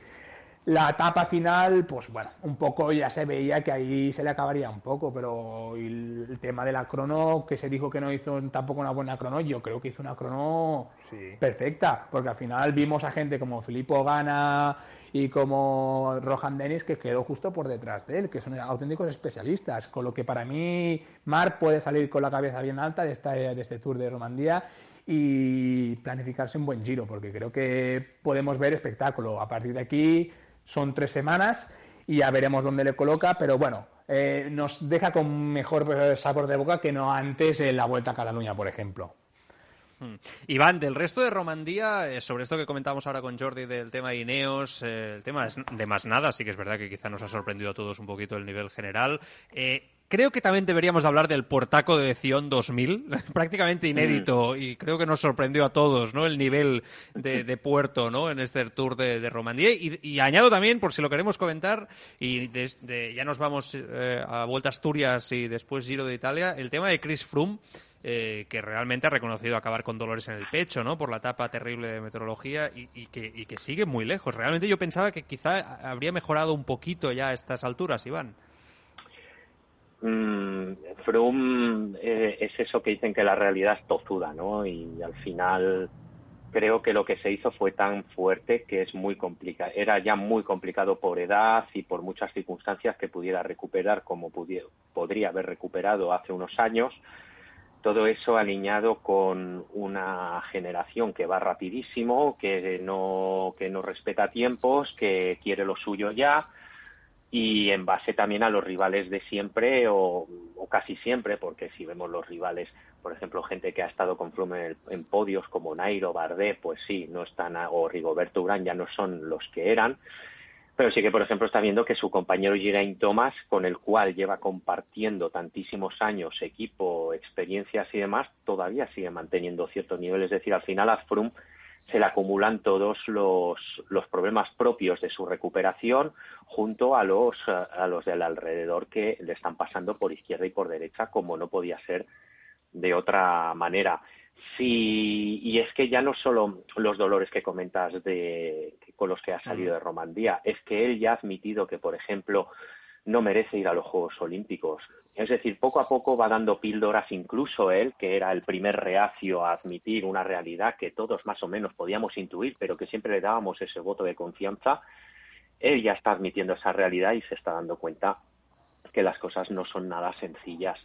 La etapa final, pues bueno, un poco ya se veía que ahí se le acabaría un poco, pero el, tema de la crono, que se dijo que no hizo tampoco una buena crono, yo creo que hizo una crono perfecta, porque al final vimos a gente como Filippo Gana y como Rohan Dennis que quedó justo por detrás de él, que son auténticos especialistas, con lo que para mí Marc puede salir con la cabeza bien alta de, esta, de este Tour de Romandía y planificarse un buen giro, porque creo que podemos ver espectáculo. A partir de aquí son tres semanas y ya veremos dónde le coloca, pero bueno, eh, nos deja con mejor sabor de boca que no antes en la Vuelta a Cataluña, por ejemplo. Hmm. Iván, del resto de Romandía, eh, sobre esto que comentamos ahora con Jordi del tema de Ineos, eh, el tema de más nada, sí que es verdad que quizá nos ha sorprendido a todos un poquito el nivel general. Creo que también deberíamos hablar del Portaco de Sion 2000, prácticamente inédito, y creo que nos sorprendió a todos, ¿no? El nivel de, puerto, ¿no? En este tour de, Romandía. Y, añado también, por si lo queremos comentar, y ya nos vamos a Vuelta a Asturias y después Giro de Italia, el tema de Chris Froome eh, que realmente ha reconocido acabar con dolores en el pecho, ¿no? Por la etapa terrible de meteorología y, que, que, sigue muy lejos. Realmente yo pensaba que quizá habría mejorado un poquito ya a estas alturas, Iván. Mm, Froome eh, es eso que dicen que la realidad es tozuda, ¿no? Y al final creo que lo que se hizo fue tan fuerte que es muy complicado. Era ya muy complicado por edad y por muchas circunstancias que pudiera recuperar como podría haber recuperado hace unos años. Todo eso alineado con una generación que va rapidísimo, que no, que no respeta tiempos, que quiere lo suyo ya y en base también a los rivales de siempre o, casi siempre, porque si vemos los rivales, por ejemplo, gente que ha estado con Flume en, podios como Nairo, Bardet, pues sí, no están, o Rigoberto Urán ya no son los que eran, pero sí que, por ejemplo, está viendo que su compañero Geraint Thomas, con el cual lleva compartiendo tantísimos años equipo, experiencias y demás, todavía sigue manteniendo ciertos niveles. Es decir, al final a Froome se le acumulan todos los, los problemas propios de su recuperación junto a los, a los del alrededor que le están pasando por izquierda y por derecha, como no podía ser de otra manera. Sí, y es que ya no solo los dolores que comentas de, con los que ha salido de Romandía, es que él ya ha admitido que, por ejemplo, no merece ir a los Juegos Olímpicos. Es decir, poco a poco va dando píldoras, incluso él, que era el primer reacio a admitir una realidad que todos más o menos podíamos intuir, pero que siempre le dábamos ese voto de confianza, él ya está admitiendo esa realidad y se está dando cuenta que las cosas no son nada sencillas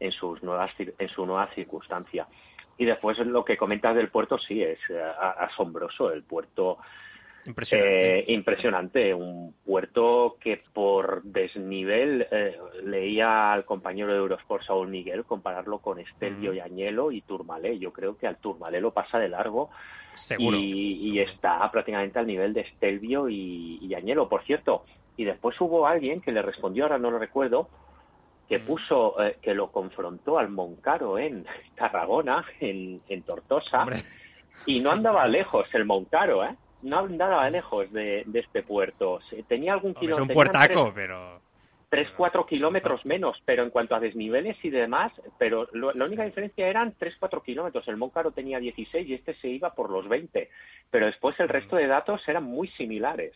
en, sus nuevas, en su nueva circunstancia. Y después lo que comentas del puerto, sí, es eh, asombroso. El puerto Impresionante. Eh, impresionante. Un puerto que por desnivel eh, leía al compañero de Eurosport, Saúl Miguel, compararlo con Estelvio y Añelo y Turmalé. Yo creo que al Turmalé lo pasa de largo. Y, está prácticamente al nivel de Estelvio y, Añelo. Por cierto, y después hubo alguien que le respondió, ahora no lo recuerdo, que puso, eh, que lo confrontó al Moncaro en Tarragona, en, en Tortosa, y no andaba lejos el Moncaro, ¿eh? No andaba lejos de, de este puerto. Tenía algún kilómetro. Es un puertaco, pero. 3, 4 kilómetros menos, pero en cuanto a desniveles y demás, pero la única diferencia eran 3, 4 kilómetros. El Moncaro tenía 16 y este se iba por los 20, pero después el resto de datos eran muy similares.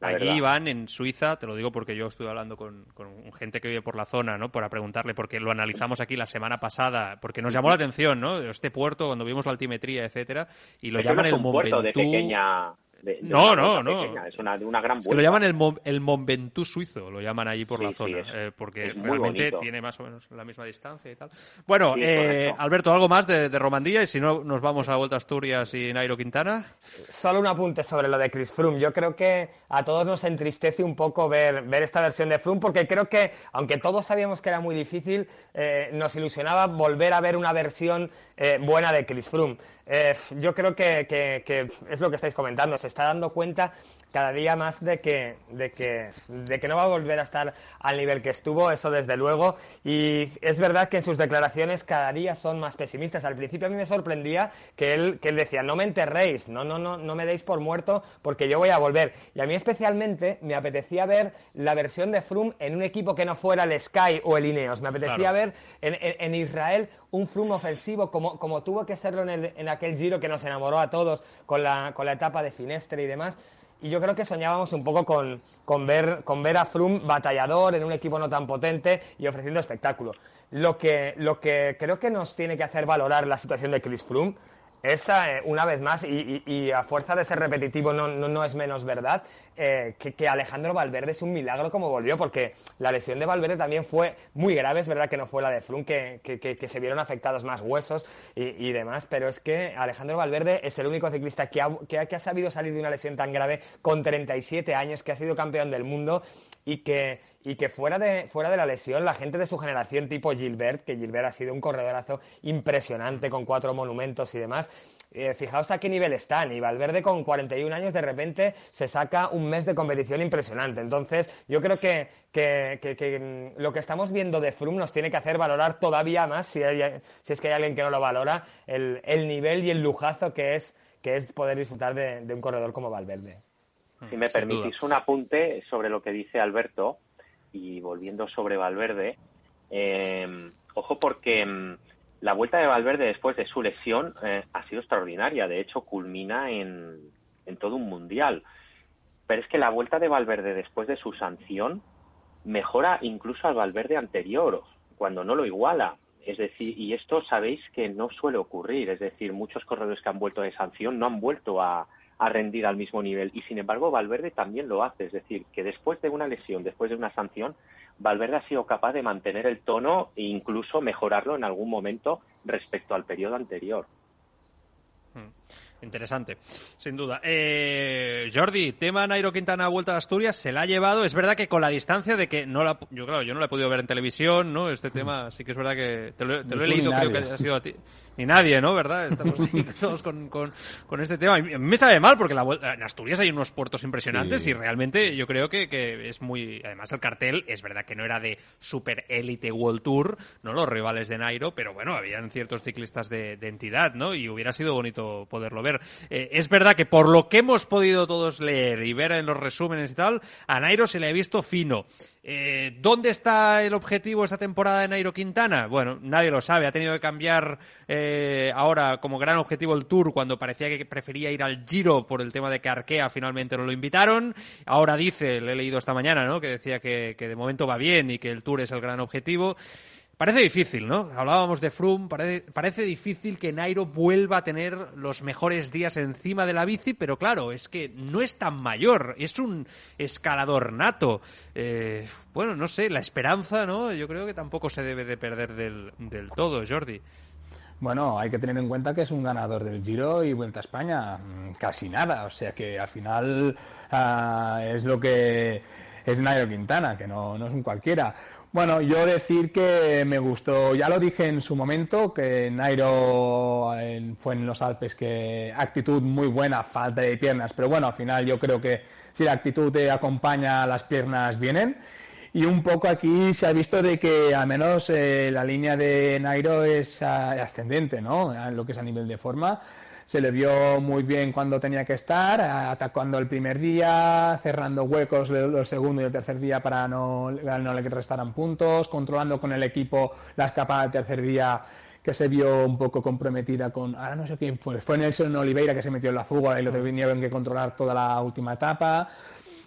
Allí Iván, en Suiza, te lo digo porque yo estuve hablando con, con, gente que vive por la zona, ¿no? Para preguntarle, porque lo analizamos aquí la semana pasada, porque nos llamó la atención, ¿no? Este puerto, cuando vimos la altimetría, etcétera, y lo llaman el puerto de pequeña no, no, no. Es una, una gran Lo llaman el, el Mont Ventoux suizo, lo llaman allí por la zona, eh, porque realmente tiene más o menos la misma distancia y tal. Bueno, eh, Alberto, ¿algo más de, de, Romandía? Y si no, nos vamos a la Vuelta a Asturias y Nairo Quintana. Solo un apunte sobre lo de Chris Froome. Yo creo que a todos nos entristece un poco ver, ver esta versión de Froome, porque creo que, aunque todos sabíamos que era muy difícil, eh, nos ilusionaba volver a ver una versión buena de Chris Froome. Yo creo que, que es lo que estáis comentando. Se está dando cuenta cada día más de que, de que, de que no va a volver a estar al nivel que estuvo, eso desde luego. Y es verdad que en sus declaraciones cada día son más pesimistas. Al principio a mí me sorprendía que él, que él decía, no me enterréis, no, no, no, no me deis por muerto porque yo voy a volver. Y a mí especialmente me apetecía ver la versión de Froome en un equipo que no fuera el Sky o el Ineos. Me apetecía ver en, en, Israel un Froome ofensivo como, como tuvo que serlo en, el, en aquel giro que nos enamoró a todos con la, con la etapa de Finestre y demás y yo creo que soñábamos un poco con, con, ver, con ver a Froome batallador en un equipo no tan potente y ofreciendo espectáculo. Lo que, lo que creo que nos tiene que hacer valorar la situación de Chris Froome esa, eh, una vez más, y, a fuerza de ser repetitivo no, no, es menos verdad, eh, que, Alejandro Valverde es un milagro como volvió, porque la lesión de Valverde también fue muy grave, es verdad que no fue la de Flum, que, que, se vieron afectados más huesos y, demás, pero es que Alejandro Valverde es el único ciclista que ha, que ha sabido salir de una lesión tan grave con 37 años, que ha sido campeón del mundo y que, y que fuera de, fuera de la lesión, la gente de su generación tipo Gilbert, que Gilbert ha sido un corredorazo impresionante con cuatro monumentos y demás, eh, fijaos a qué nivel están. Y Valverde con 41 años de repente se saca un mes de competición impresionante. Entonces, yo creo que, que, mm, lo que estamos viendo de Froome nos tiene que hacer valorar todavía más, si, si es que hay alguien que no lo valora, el, el, nivel y el lujazo que es, que es poder disfrutar de, de un corredor como Valverde. Si me permitís un apunte sobre lo que dice Alberto, y volviendo sobre Valverde, eh, ojo porque mm, la vuelta de Valverde después de su lesión eh, ha sido extraordinaria. De hecho, culmina en, en todo un mundial. Pero es que la vuelta de Valverde después de su sanción mejora incluso al Valverde anterior, cuando no lo iguala. Es decir, y esto sabéis que no suele ocurrir. Es decir, muchos corredores que han vuelto de sanción no han vuelto a, a rendir al mismo nivel. Y sin embargo, Valverde también lo hace. Es decir, que después de una lesión, después de una sanción, Valverde ha sido capaz de mantener el tono e incluso mejorarlo en algún momento respecto al periodo anterior. Hmm. Interesante, sin duda. Eh, Jordi, tema Nairo Quintana Vuelta a Asturias, se la ha llevado. Es verdad que con la distancia de que no la, yo claro, yo no la he podido ver en televisión, ¿no? Este tema sí que es verdad que te lo, he leído, creo que ha sido a ti. Ni nadie, ¿no? ¿Verdad? Estamos todos con, con, con, este tema. Me sabe mal porque la, en Asturias hay unos puertos impresionantes y realmente yo creo que, que, es muy. Además, el cartel es verdad que no era de super élite World Tour, ¿no? Los rivales de Nairo, pero bueno, habían ciertos ciclistas de, de entidad, ¿no? Y hubiera sido bonito poderlo ver. Eh, es verdad que por lo que hemos podido todos leer y ver en los resúmenes y tal, a Nairo se le ha visto fino. Eh, ¿Dónde está el objetivo esta temporada de Nairo Quintana? Bueno, nadie lo sabe. Ha tenido que cambiar eh, ahora como gran objetivo el Tour cuando parecía que prefería ir al Giro por el tema de que Arkea finalmente no lo invitaron. Ahora dice, le he leído esta mañana, ¿no? que decía que, que de momento va bien y que el Tour es el gran objetivo. Parece difícil, ¿no? Hablábamos de Froome, parece, difícil que Nairo vuelva a tener los mejores días encima de la bici, pero claro, es que no es tan mayor, es un escalador nato. Eh, bueno, no sé, la esperanza, ¿no? Yo creo que tampoco se debe de perder del, todo, Jordi. Bueno, hay que tener en cuenta que es un ganador del Giro y Vuelta a España, mm, casi nada, o sea que al final ah, es lo que es Nairo Quintana, que no es un cualquiera. Bueno, yo decir que me gustó, ya lo dije en su momento, que Nairo fue en los Alpes, que actitud muy buena, falta de piernas, pero bueno, al final yo creo que si la actitud te acompaña, las piernas vienen. Y un poco aquí se ha visto de que al menos eh, la línea de Nairo es ah, ascendente, ¿no? Lo que es a nivel de forma se le vio muy bien cuando tenía que estar, atacando el primer día, cerrando huecos el segundo y el tercer día para no, no le restaran puntos, controlando con el equipo la escapada del tercer día que se vio un poco comprometida con, ahora no sé quién fue, fue Nelson Oliveira que se metió en la fuga y lo tenían que controlar toda la última etapa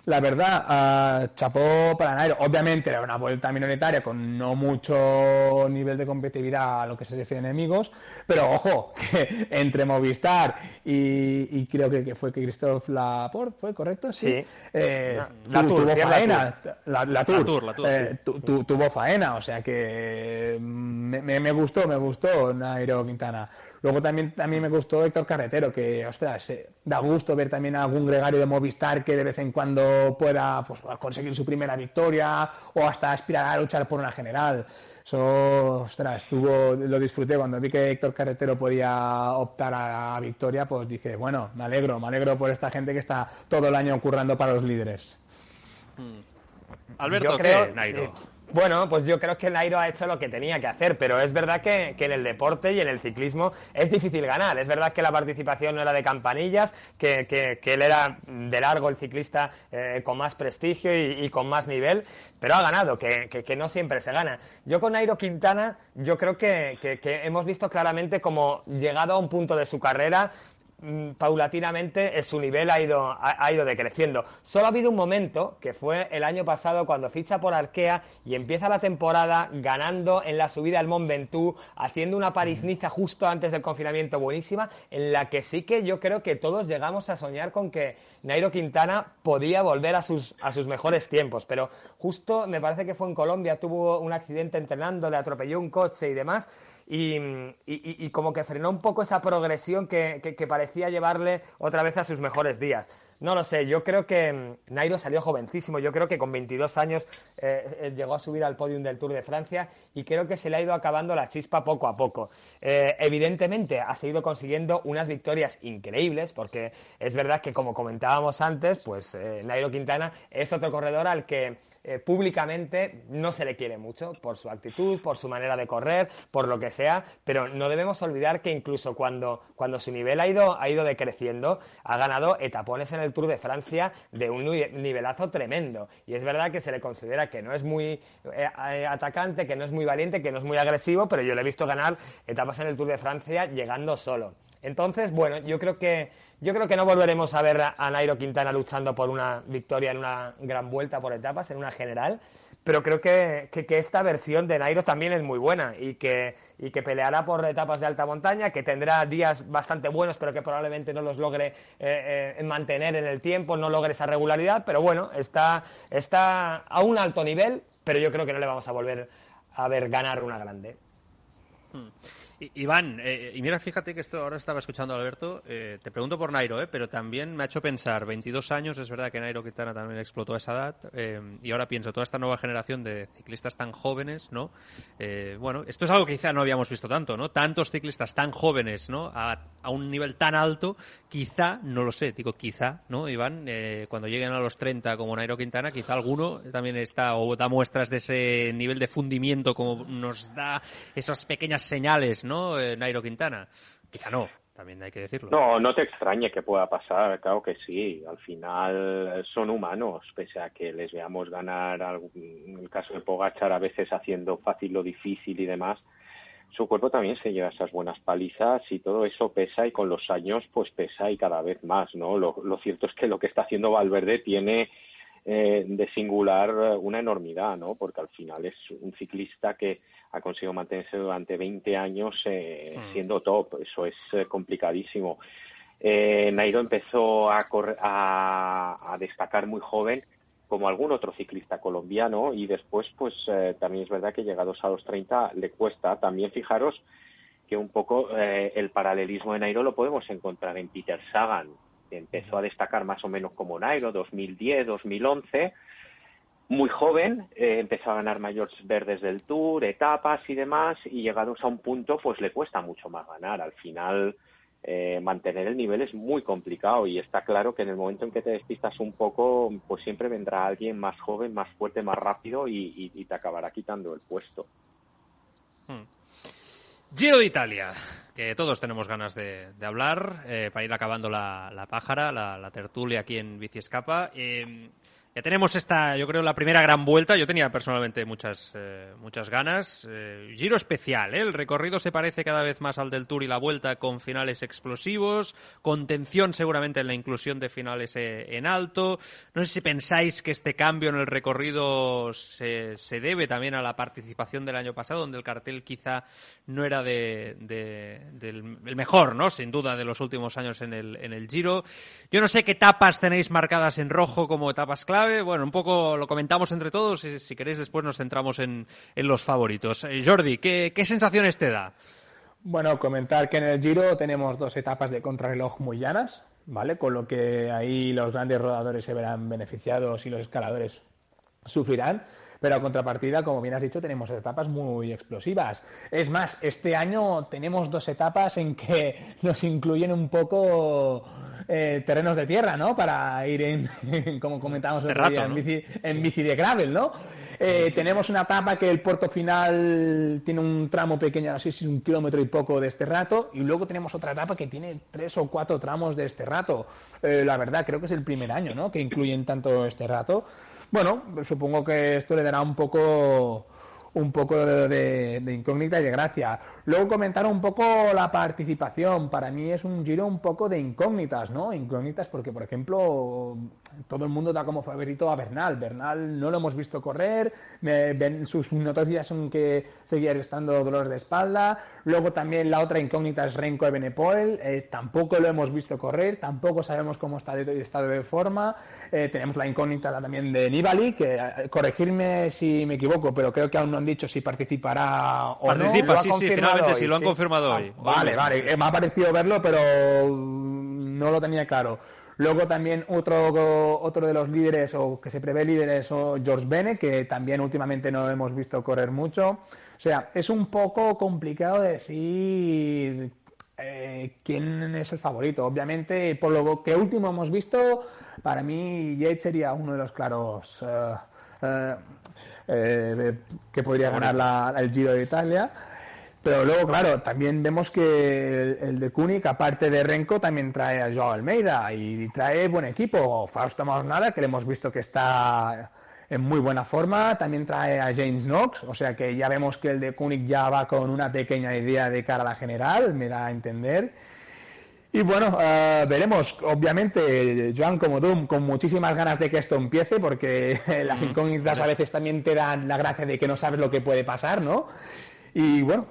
la verdad, uh, chapó para Nairo. Obviamente era una vuelta minoritaria con no mucho nivel de competitividad a lo que se refiere a enemigos, pero ojo, que entre Movistar y, creo que, fue que Christophe Laporte, ¿fue correcto? Sí. Eh, la, tuvo faena. La, tour, eh, tuvo faena, o sea que me, me gustó, me gustó Nairo Quintana. Luego también, también me gustó Héctor Carretero, que, ostras, da gusto ver también a algún gregario de Movistar que de vez en cuando pueda pues, conseguir su primera victoria o hasta aspirar a luchar por una general. Eso, ostras, estuvo, lo disfruté cuando vi que Héctor Carretero podía optar a, victoria, pues dije, bueno, me alegro, me alegro por esta gente que está todo el año currando para los líderes. Hmm. Alberto, creo, ¿qué, bueno, pues yo creo que Nairo ha hecho lo que tenía que hacer, pero es verdad que, en el deporte y en el ciclismo es difícil ganar. Es verdad que la participación no era de campanillas, que, él era de largo el ciclista eh, con más prestigio y, con más nivel, pero ha ganado, que, no siempre se gana. Yo con Nairo Quintana, yo creo que, hemos visto claramente como llegado a un punto de su carrera paulatinamente eh, su nivel ha ido, ha, ido decreciendo. Solo ha habido un momento, que fue el año pasado, cuando ficha por Arkea y empieza la temporada ganando en la subida al Mont Ventoux, haciendo una París-Niza justo antes del confinamiento buenísima, en la que sí que yo creo que todos llegamos a soñar con que Nairo Quintana podía volver a sus, a sus mejores tiempos. Pero justo me parece que fue en Colombia, tuvo un accidente entrenando, le atropelló un coche y demás y, como que frenó un poco esa progresión que, parecía llevarle otra vez a sus mejores días. No lo sé, yo creo que mm, Nairo salió jovencísimo, yo creo que con 22 años eh, eh, llegó a subir al podium del Tour de Francia y creo que se le ha ido acabando la chispa poco a poco. Eh, evidentemente ha seguido consiguiendo unas victorias increíbles porque es verdad que como comentábamos antes, pues Nairo Quintana es otro corredor al que eh, públicamente no se le quiere mucho por su actitud, por su manera de correr, por lo que sea, pero no debemos olvidar que incluso cuando, cuando su nivel ha ido, ha ido decreciendo, ha ganado etapones en el Tour de Francia de un nivelazo tremendo. Y es verdad que se le considera que no es muy eh, atacante, que no es muy valiente, que no es muy agresivo, pero yo le he visto ganar etapas en el Tour de Francia llegando solo. Entonces, bueno, yo creo que yo creo que no volveremos a ver a Nairo Quintana luchando por una victoria en una gran vuelta por etapas, en una general, pero creo que, que, esta versión de Nairo también es muy buena y que, y que peleará por etapas de alta montaña, que tendrá días bastante buenos, pero que probablemente no los logre eh, eh, mantener en el tiempo, no logre esa regularidad, pero bueno, está, está a un alto nivel, pero yo creo que no le vamos a volver a ver ganar una grande. Hmm. Iván, eh, y mira, fíjate que esto ahora estaba escuchando a Alberto, eh, te pregunto por Nairo, eh, pero también me ha hecho pensar, 22 años, es verdad que Nairo Quintana también explotó a esa edad, eh, y ahora pienso, toda esta nueva generación de ciclistas tan jóvenes, ¿no? bueno, esto es algo que quizá no habíamos visto tanto, ¿no? Tantos ciclistas tan jóvenes, ¿no? A, a un nivel tan alto, quizá, no lo sé, digo quizá, ¿no, Iván? cuando lleguen a los 30 como Nairo Quintana, quizá alguno también está o da muestras de ese nivel de fundimiento como nos da esas pequeñas señales, ¿no? Eh, Nairo Quintana. Quizá no, también hay que decirlo. No, no te extrañe que pueda pasar, claro que sí. Al final son humanos, pese a que les veamos ganar, en el caso de Pogachar, a veces haciendo fácil lo difícil y demás. Su cuerpo también se lleva esas buenas palizas y todo eso pesa y con los años pues pesa y cada vez más, ¿no? Lo, lo cierto es que lo que está haciendo Valverde tiene eh, de singular una enormidad, ¿no? Porque al final es un ciclista que ha conseguido mantenerse durante 20 años eh, mm. siendo top. Eso es eh, complicadísimo. Eh, Nairo empezó a, a, destacar muy joven como algún otro ciclista colombiano y después pues también es verdad que llegados a los 30 le cuesta. También fijaros que un poco el paralelismo de Nairo lo podemos encontrar en Peter Sagan, que empezó a destacar más o menos como Nairo, 2010, 2011 muy joven, eh, empezó a ganar mayores verdes del Tour, etapas y demás, y llegados a un punto, pues le cuesta mucho más ganar. Al final, eh, mantener el nivel es muy complicado y está claro que en el momento en que te despistas un poco, pues siempre vendrá alguien más joven, más fuerte, más rápido y, te acabará quitando el puesto. Hmm. Giro de Italia, que todos tenemos ganas de, hablar, eh, para ir acabando la, pájara, la, tertulia aquí en Bici Escapa. Tenemos esta, yo creo, la primera gran vuelta. Yo tenía personalmente muchas, eh, muchas ganas. Eh, giro especial, ¿eh? El recorrido se parece cada vez más al del Tour y la vuelta con finales explosivos, contención seguramente en la inclusión de finales en alto. No sé si pensáis que este cambio en el recorrido se, se debe también a la participación del año pasado, donde el cartel quizá no era de, del el mejor, ¿no? Sin duda, de los últimos años en el, en el Giro. Yo no sé qué etapas tenéis marcadas en rojo como etapas clave bueno, un poco lo comentamos entre todos y si queréis después nos centramos en, los favoritos. Eh, Jordi, ¿qué, sensaciones te da? Bueno, comentar que en el Giro tenemos dos etapas de contrarreloj muy llanas, ¿vale? Con lo que ahí los grandes rodadores se verán beneficiados y los escaladores sufrirán. Pero a contrapartida, como bien has dicho, tenemos etapas muy explosivas. Es más, este año tenemos dos etapas en que nos incluyen un poco eh, terrenos de tierra, ¿no? Para ir en, como comentábamos el otro día, en, bici, en bici de gravel, ¿no? Eh, tenemos una etapa que el puerto final tiene un tramo pequeño, así es un kilómetro y poco de este rato, y luego tenemos otra etapa que tiene tres o cuatro tramos de este rato. Eh, la verdad, creo que es el primer año, ¿no? Que incluyen tanto este rato. Bueno, supongo que esto le dará un poco un poco de, incógnita y de gracia. Luego comentar un poco la participación. Para mí es un giro un poco de incógnitas, ¿no? Incógnitas porque, por ejemplo, todo el mundo da como favorito a Bernal. Bernal no lo hemos visto correr, sus noticias son que seguía estando dolores de espalda. Luego también la otra incógnita es Renko de Benepoel, eh, tampoco lo hemos visto correr, tampoco sabemos cómo está de estado de forma. Eh, tenemos la incógnita también de Nibali, que eh, corregirme si me equivoco, pero creo que aún no han dicho si participará o no. Participa, sí, sí, sí, lo han confirmado hoy. Vale, vale, me ha parecido verlo, pero no lo tenía claro. Luego también otro, otro de los líderes, o que se prevé líderes, o George Bennett, que también últimamente no hemos visto correr mucho. O sea, es un poco complicado decir eh, quién es el favorito. Obviamente, por lo que último hemos visto, para mí Yates sería uno de los claros eh, eh, que podría ganar el Giro de Italia. Pero luego, claro, también vemos que el, de Kunik, aparte de Renko, también trae a Joao Almeida y trae buen equipo. Fausto Nada, que le hemos visto que está en muy buena forma. También trae a James Knox, o sea que ya vemos que el de Kunik ya va con una pequeña idea de cara a la general, me da a entender. Y bueno, eh, veremos. Obviamente, Joan, como tú, con muchísimas ganas de que esto empiece, porque las incógnitas a veces también te dan la gracia de que no sabes lo que puede pasar, ¿no? Y bueno,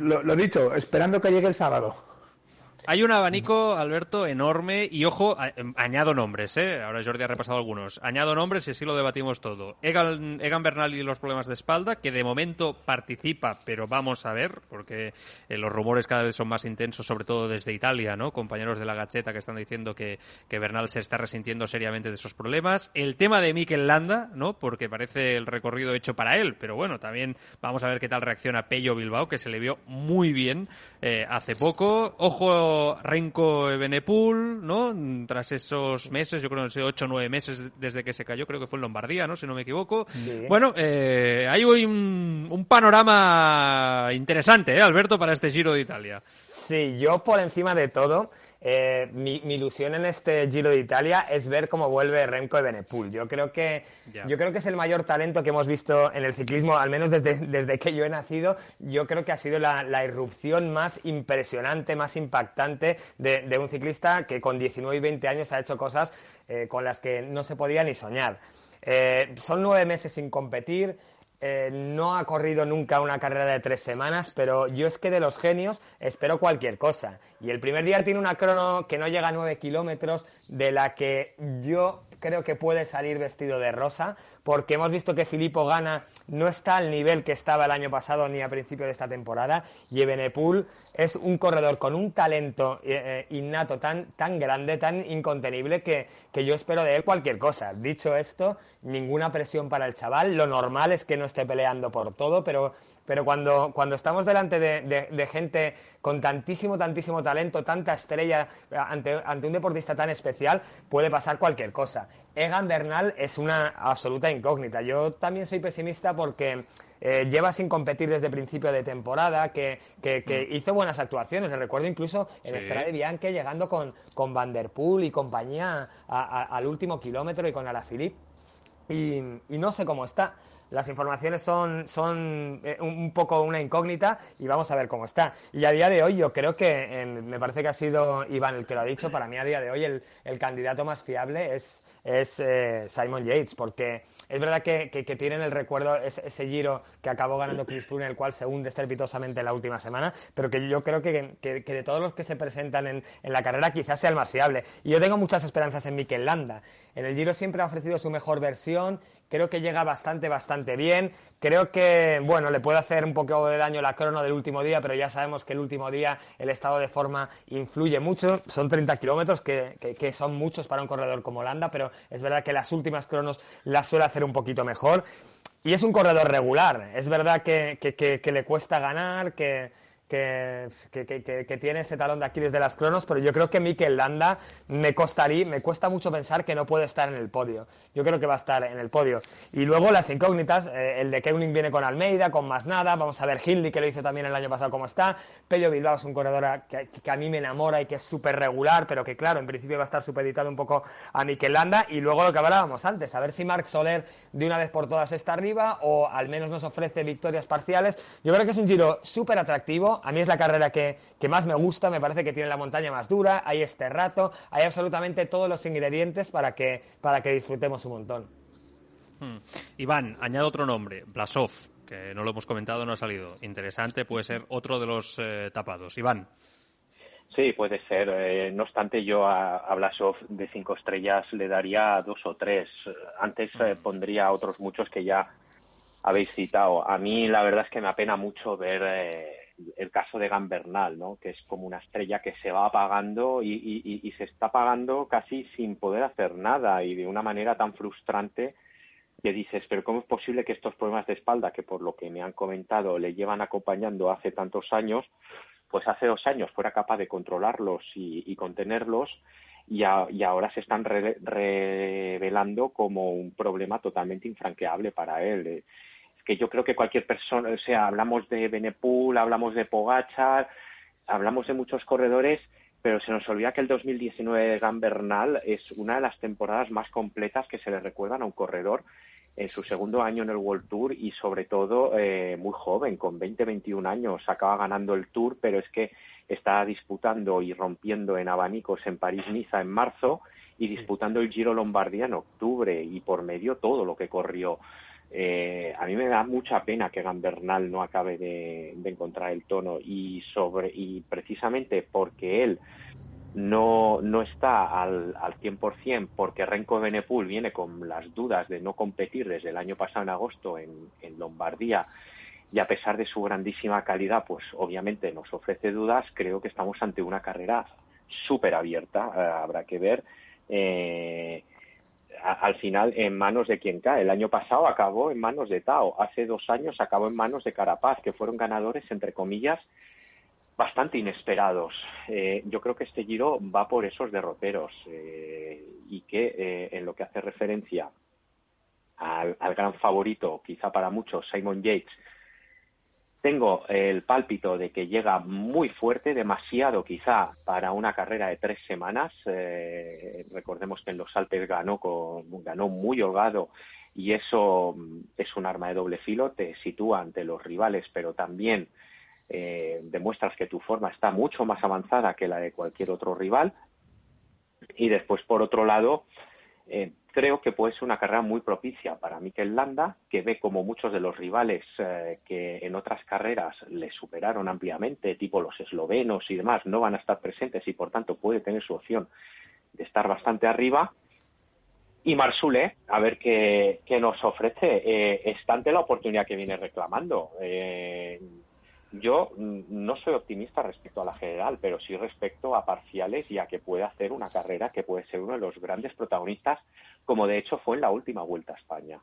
lo, lo dicho, esperando que llegue el sábado. Hay un abanico, Alberto, enorme y ojo, em, añado nombres, ¿eh? Ahora Jordi ha repasado algunos. Añado nombres y así lo debatimos todo. Egan, Egan Bernal y los problemas de espalda, que de momento participa, pero vamos a ver, porque eh, los rumores cada vez son más intensos, sobre todo desde Italia, ¿no? Compañeros de la Gacheta que están diciendo que, que Bernal se está resintiendo seriamente de esos problemas. El tema de Mikel Landa, ¿no? Porque parece el recorrido hecho para él, pero bueno, también vamos a ver qué tal reacciona Pello Bilbao, que se le vio muy bien eh, hace poco. Ojo Renko Benepul, ¿no? Tras esos meses, yo creo que 8 o 9 meses desde que se cayó, creo que fue en Lombardía, ¿no? Si no me equivoco. Bueno, eh, hay hoy un, un, panorama interesante, ¿eh, Alberto, para este Giro de Italia? Sí, yo por encima de todo eh, mi, ilusión en este Giro de Italia es ver cómo vuelve Remco de Benepul. Yo creo que yo creo que es el mayor talento que hemos visto en el ciclismo, al menos desde, desde que yo he nacido. Yo creo que ha sido la, irrupción más impresionante, más impactante de, un ciclista que con 19 y 20 años ha hecho cosas eh, con las que no se podía ni soñar. Eh, son nueve meses sin competir. Eh, no ha corrido nunca una carrera de tres semanas, pero yo es que de los genios espero cualquier cosa. Y el primer día tiene una crono que no llega a nueve kilómetros, de la que yo creo que puede salir vestido de rosa, porque hemos visto que Filippo Gana no está al nivel que estaba el año pasado ni a principio de esta temporada, y Ebenepul es un corredor con un talento eh, eh, innato tan, tan grande, tan incontenible, que, que yo espero de él cualquier cosa. Dicho esto, ninguna presión para el chaval, lo normal es que no esté peleando por todo, pero pero cuando, cuando estamos delante de, gente con tantísimo, tantísimo talento, tanta estrella, ante, ante, un deportista tan especial, puede pasar cualquier cosa. Egan Bernal es una absoluta incógnita. Yo también soy pesimista porque eh, lleva sin competir desde principio de temporada, que, que, mm. hizo buenas actuaciones. recuerdo incluso en sí. de Bianche llegando con, con Van Der Poel y compañía al último kilómetro y con Alaphilippe. Y, y no sé cómo está. Las informaciones son, son eh, un poco una incógnita y vamos a ver cómo está. Y a día de hoy yo creo que, me parece que ha sido Iván el que lo ha dicho, para mí a día de hoy el, el candidato más fiable es, es eh, Simon Yates, porque es verdad que, que, tienen el recuerdo ese, giro que acabó ganando Chris Froome, el cual se hunde estrepitosamente en la última semana, pero que yo creo que, que de todos los que se presentan en, en, la carrera quizás sea el más fiable. Y yo tengo muchas esperanzas en Mikel Landa. En el giro siempre ha ofrecido su mejor versión creo que llega bastante, bastante bien. Creo que, bueno, le puede hacer un poco de daño la crono del último día, pero ya sabemos que el último día el estado de forma influye mucho. Son 30 kilómetros, que, que, son muchos para un corredor como Landa, pero es verdad que las últimas cronos las suele hacer un poquito mejor. Y es un corredor regular. Es verdad que, que le cuesta ganar, que, que, que, que, tiene ese talón de Aquiles de las cronos, pero yo creo que Mikel Landa me costaría, me cuesta mucho pensar que no puede estar en el podio. Yo creo que va a estar en el podio. Y luego las incógnitas, eh, el de Keuning viene con Almeida, con más nada, vamos a ver Hildy que lo hizo también el año pasado cómo está, Pello Bilbao es un corredor que, a mí me enamora y que es súper regular, pero que claro, en principio va a estar supeditado un poco a Mikel Landa, y luego lo que hablábamos antes, a ver si Marc Soler de una vez por todas está arriba o al menos nos ofrece victorias parciales. Yo creo que es un giro súper atractivo, a mí es la carrera que, más me gusta, me parece que tiene la montaña más dura, hay este rato, hay absolutamente todos los ingredientes para que, para que disfrutemos un montón. Hmm. Iván, añado otro nombre, Blasov, que no lo hemos comentado, no ha salido. Interesante, puede ser otro de los eh, tapados. Iván. Sí, puede ser. Eh, no obstante, yo a, Blasov de cinco estrellas le daría dos o tres. Antes eh, hmm. pondría otros muchos que ya habéis citado. A mí la verdad es que me apena mucho ver el caso de Gambernal, ¿no? que es como una estrella que se va apagando y, y, se está apagando casi sin poder hacer nada y de una manera tan frustrante que dices, pero ¿cómo es posible que estos problemas de espalda, que por lo que me han comentado le llevan acompañando hace tantos años, pues hace dos años fuera capaz de controlarlos y, contenerlos y, ahora se están revelando como un problema totalmente infranqueable para él? Que yo creo que cualquier persona, o sea, hablamos de Benepul, hablamos de Pogachar, hablamos de muchos corredores, pero se nos olvida que el 2019 de Gambernal es una de las temporadas más completas que se le recuerdan a un corredor en su segundo año en el World Tour y sobre todo eh, muy joven, con 20, 21 años, acaba ganando el Tour, pero es que está disputando y rompiendo en abanicos en París-Niza en marzo y disputando el Giro Lombardía en octubre y por medio todo lo que corrió. Eh, a mí me da mucha pena que Gambernal no acabe de, encontrar el tono y sobre y precisamente porque él no, no está al, al 100% porque Renko Benepul viene con las dudas de no competir desde el año pasado en agosto en, en Lombardía y a pesar de su grandísima calidad, pues obviamente nos ofrece dudas, creo que estamos ante una carrera súper abierta, eh, habrá que ver. Eh, al final en manos de quien cae. El año pasado acabó en manos de Tao, hace dos años acabó en manos de Carapaz, que fueron ganadores, entre comillas, bastante inesperados. Eh, yo creo que este giro va por esos derroteros eh, y que eh, en lo que hace referencia al, gran favorito, quizá para muchos, Simon Yates, tengo el pálpito de que llega muy fuerte, demasiado quizá para una carrera de tres semanas. recordemos que en los Alpes ganó, con, ganó muy holgado y eso es un arma de doble filo, te sitúa ante los rivales, pero también eh, demuestras que tu forma está mucho más avanzada que la de cualquier otro rival. Y después, por otro lado, eh, creo que puede ser una carrera muy propicia para Mikel Landa, que ve como muchos de los rivales eh, que en otras carreras le superaron ampliamente, tipo los eslovenos y demás, no van a estar presentes y por tanto puede tener su opción de estar bastante arriba. Y Marsule, a ver qué, nos ofrece. Eh, la oportunidad que viene reclamando. Eh, yo mm, no soy optimista respecto a la general, pero sí respecto a parciales y a que puede hacer una carrera que puede ser uno de los grandes protagonistas, como de hecho fue en la última Vuelta a España.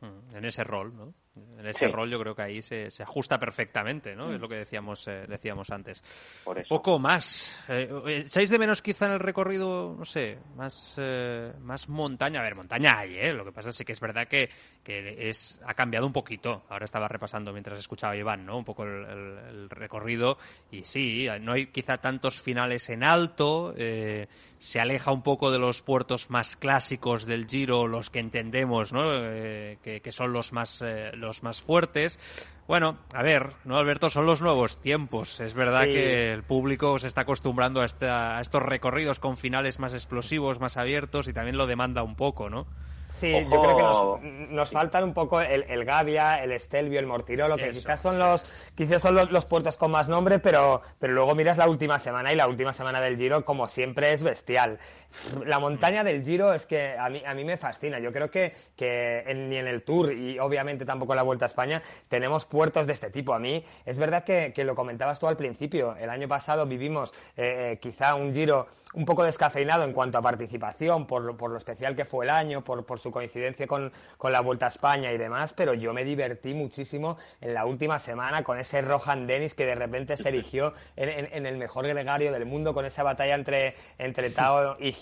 Mm, en ese rol, ¿no? En ese rol yo creo que ahí se, se ajusta perfectamente, ¿no? Es mm. lo que decíamos eh, decíamos antes. Poco más. Eh, ¿Echáis de menos quizá en el recorrido, no sé, más, eh, más montaña? A ver, montaña hay, ¿eh? Lo que pasa es que es verdad que, que es, ha cambiado un poquito. Ahora estaba repasando mientras escuchaba a Iván, ¿no? Un poco el, recorrido. Y sí, no hay quizá tantos finales en alto. Eh, se aleja un poco de los puertos más clásicos del Giro, los que entendemos, ¿no? Eh, que, que, son los más, eh, los más fuertes. Bueno, a ver, ¿no, Alberto? Son los nuevos tiempos. Es verdad que el público se está acostumbrando a, esta, a estos recorridos con finales más explosivos, más abiertos y también lo demanda un poco, ¿no? Sí, yo creo que nos, faltan un poco el, el, Gavia, el Estelvio, el Mortirolo, que quizás son los quizás son los, puertos con más nombre, pero, pero luego miras la última semana y la última semana del Giro, como siempre, es bestial. La montaña del Giro es que a mí, a mí me fascina. Yo creo que, que ni en el Tour y obviamente tampoco en la Vuelta a España tenemos puertos de este tipo. A mí es verdad que, que lo comentabas tú al principio. El año pasado vivimos eh, eh, quizá un Giro un poco descafeinado en cuanto a participación, por por lo especial que fue el año, por, por su coincidencia con, con, la Vuelta a España y demás, pero yo me divertí muchísimo en la última semana con ese Rohan Dennis que de repente se erigió en, en, el mejor gregario del mundo, con esa batalla entre, entre Tao y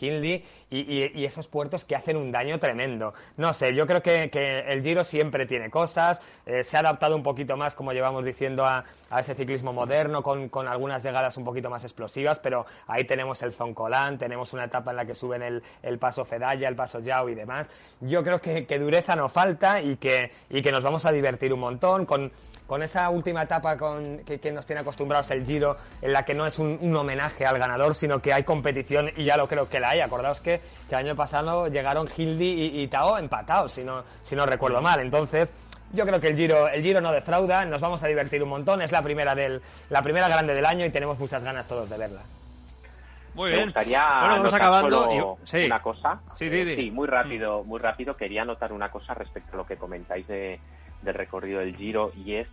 Y, esos puertos que hacen un daño tremendo. No sé, yo creo que, el Giro siempre tiene cosas, eh, se ha adaptado un poquito más, como llevamos diciendo, a, ese ciclismo moderno, con, con, algunas llegadas un poquito más explosivas, pero ahí tenemos el Zoncolán, tenemos una etapa en la que suben el, el paso Fedaya, el paso Yao y demás. Yo creo que, que, dureza no falta y que, y que nos vamos a divertir un montón con, con esa última etapa con, que, que, nos tiene acostumbrados el Giro, en la que no es un, un, homenaje al ganador, sino que hay competición y ya lo creo que la hay. Acordaos que, que el año pasado llegaron Hildy y, y Tao empatados, si no, si no recuerdo mal. Entonces, yo creo que el Giro, el Giro no defrauda, nos vamos a divertir un montón, es la primera del, la primera grande del año y tenemos muchas ganas todos de verla. Muy bien. Me gustaría bueno, vamos acabando. Sí. Una cosa. Sí, eh, sí, muy rápido, muy rápido. Quería notar una cosa respecto a lo que comentáis de, del recorrido del Giro y es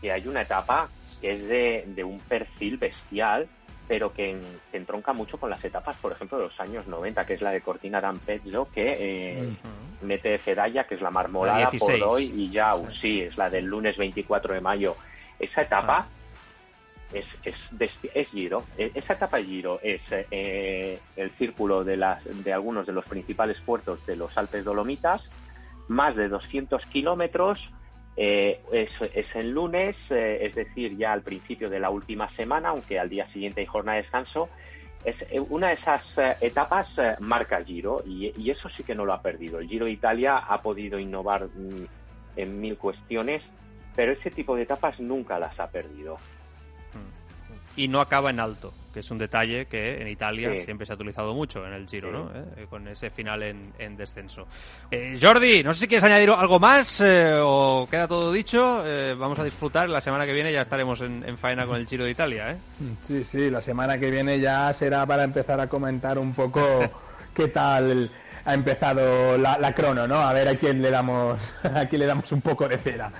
que hay una etapa que es de, de un perfil bestial, pero que, entronca mucho con las etapas, por ejemplo, de los años 90, que es la de Cortina d'Ampezzo, que eh, mete Fedaya, que es la marmolada por hoy, y ya, sí, es la del lunes 24 de mayo. Esa etapa ah. es, es, es, Giro. E, esa etapa de Giro es eh, el círculo de, las, de algunos de los principales puertos de los Alpes Dolomitas, más de 200 kilómetros, eh, es, es, el lunes, eh, es decir, ya al principio de la última semana, aunque al día siguiente hay jornada de descanso, es eh, una de esas eh, etapas marca Giro y, eso sí que no lo ha perdido. El Giro de Italia ha podido innovar mm, en mil cuestiones, pero ese tipo de etapas nunca las ha perdido. Y no acaba en alto, que es un detalle que en Italia siempre se ha utilizado mucho en el Giro, ¿no? Con ese final en, descenso. Jordi, no sé si quieres añadir algo más o queda todo dicho. vamos a disfrutar. La semana que viene ya estaremos en, en, faena con el Giro de Italia, ¿eh? Sí, sí, la semana que viene ya será para empezar a comentar un poco qué tal ha empezado la, crono, ¿no? A ver a quién le damos, a quién le damos un poco de cera.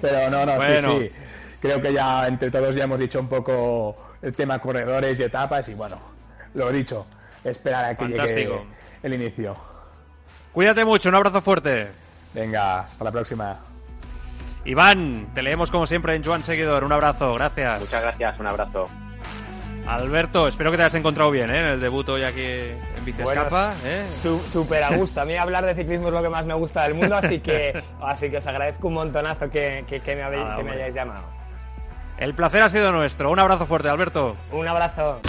Pero no, no, sí, sí. Creo que ya entre todos ya hemos dicho un poco el tema corredores y etapas y bueno, lo dicho, esperar a que llegue el inicio. Cuídate mucho, un abrazo fuerte. Venga, hasta la próxima. Iván, te leemos como siempre en Joan Seguidor. Un abrazo, gracias. Muchas gracias, un abrazo. Alberto, espero que te hayas encontrado bien ¿eh? en el debut hoy aquí en Bicescapa. ¿eh? Súper a gusto. A mí hablar de ciclismo es lo que más me gusta del mundo, así que, así que os agradezco un montonazo que, me, que me hayáis llamado. El placer ha sido nuestro. Un abrazo fuerte, Alberto. Un abrazo.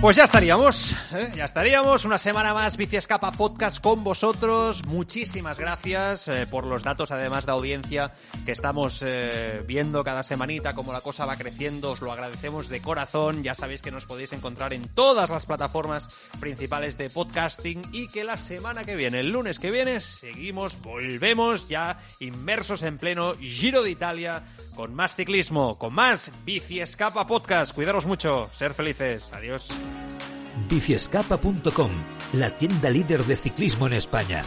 Pues ya estaríamos, ¿eh? ya estaríamos. Una semana más Bici Escapa Podcast con vosotros. Muchísimas gracias eh, por los datos, además de audiencia, que estamos eh, viendo cada semanita, como la cosa va creciendo. Os lo agradecemos de corazón. Ya sabéis que nos podéis encontrar en todas las plataformas principales de podcasting y que la semana que viene, el lunes que viene, seguimos, volvemos ya inmersos en pleno Giro de Italia con más ciclismo, con más Bici Escapa Podcast. Cuidaros mucho, ser felices. Adiós. Biciescapa.com, la tienda líder de ciclismo en España.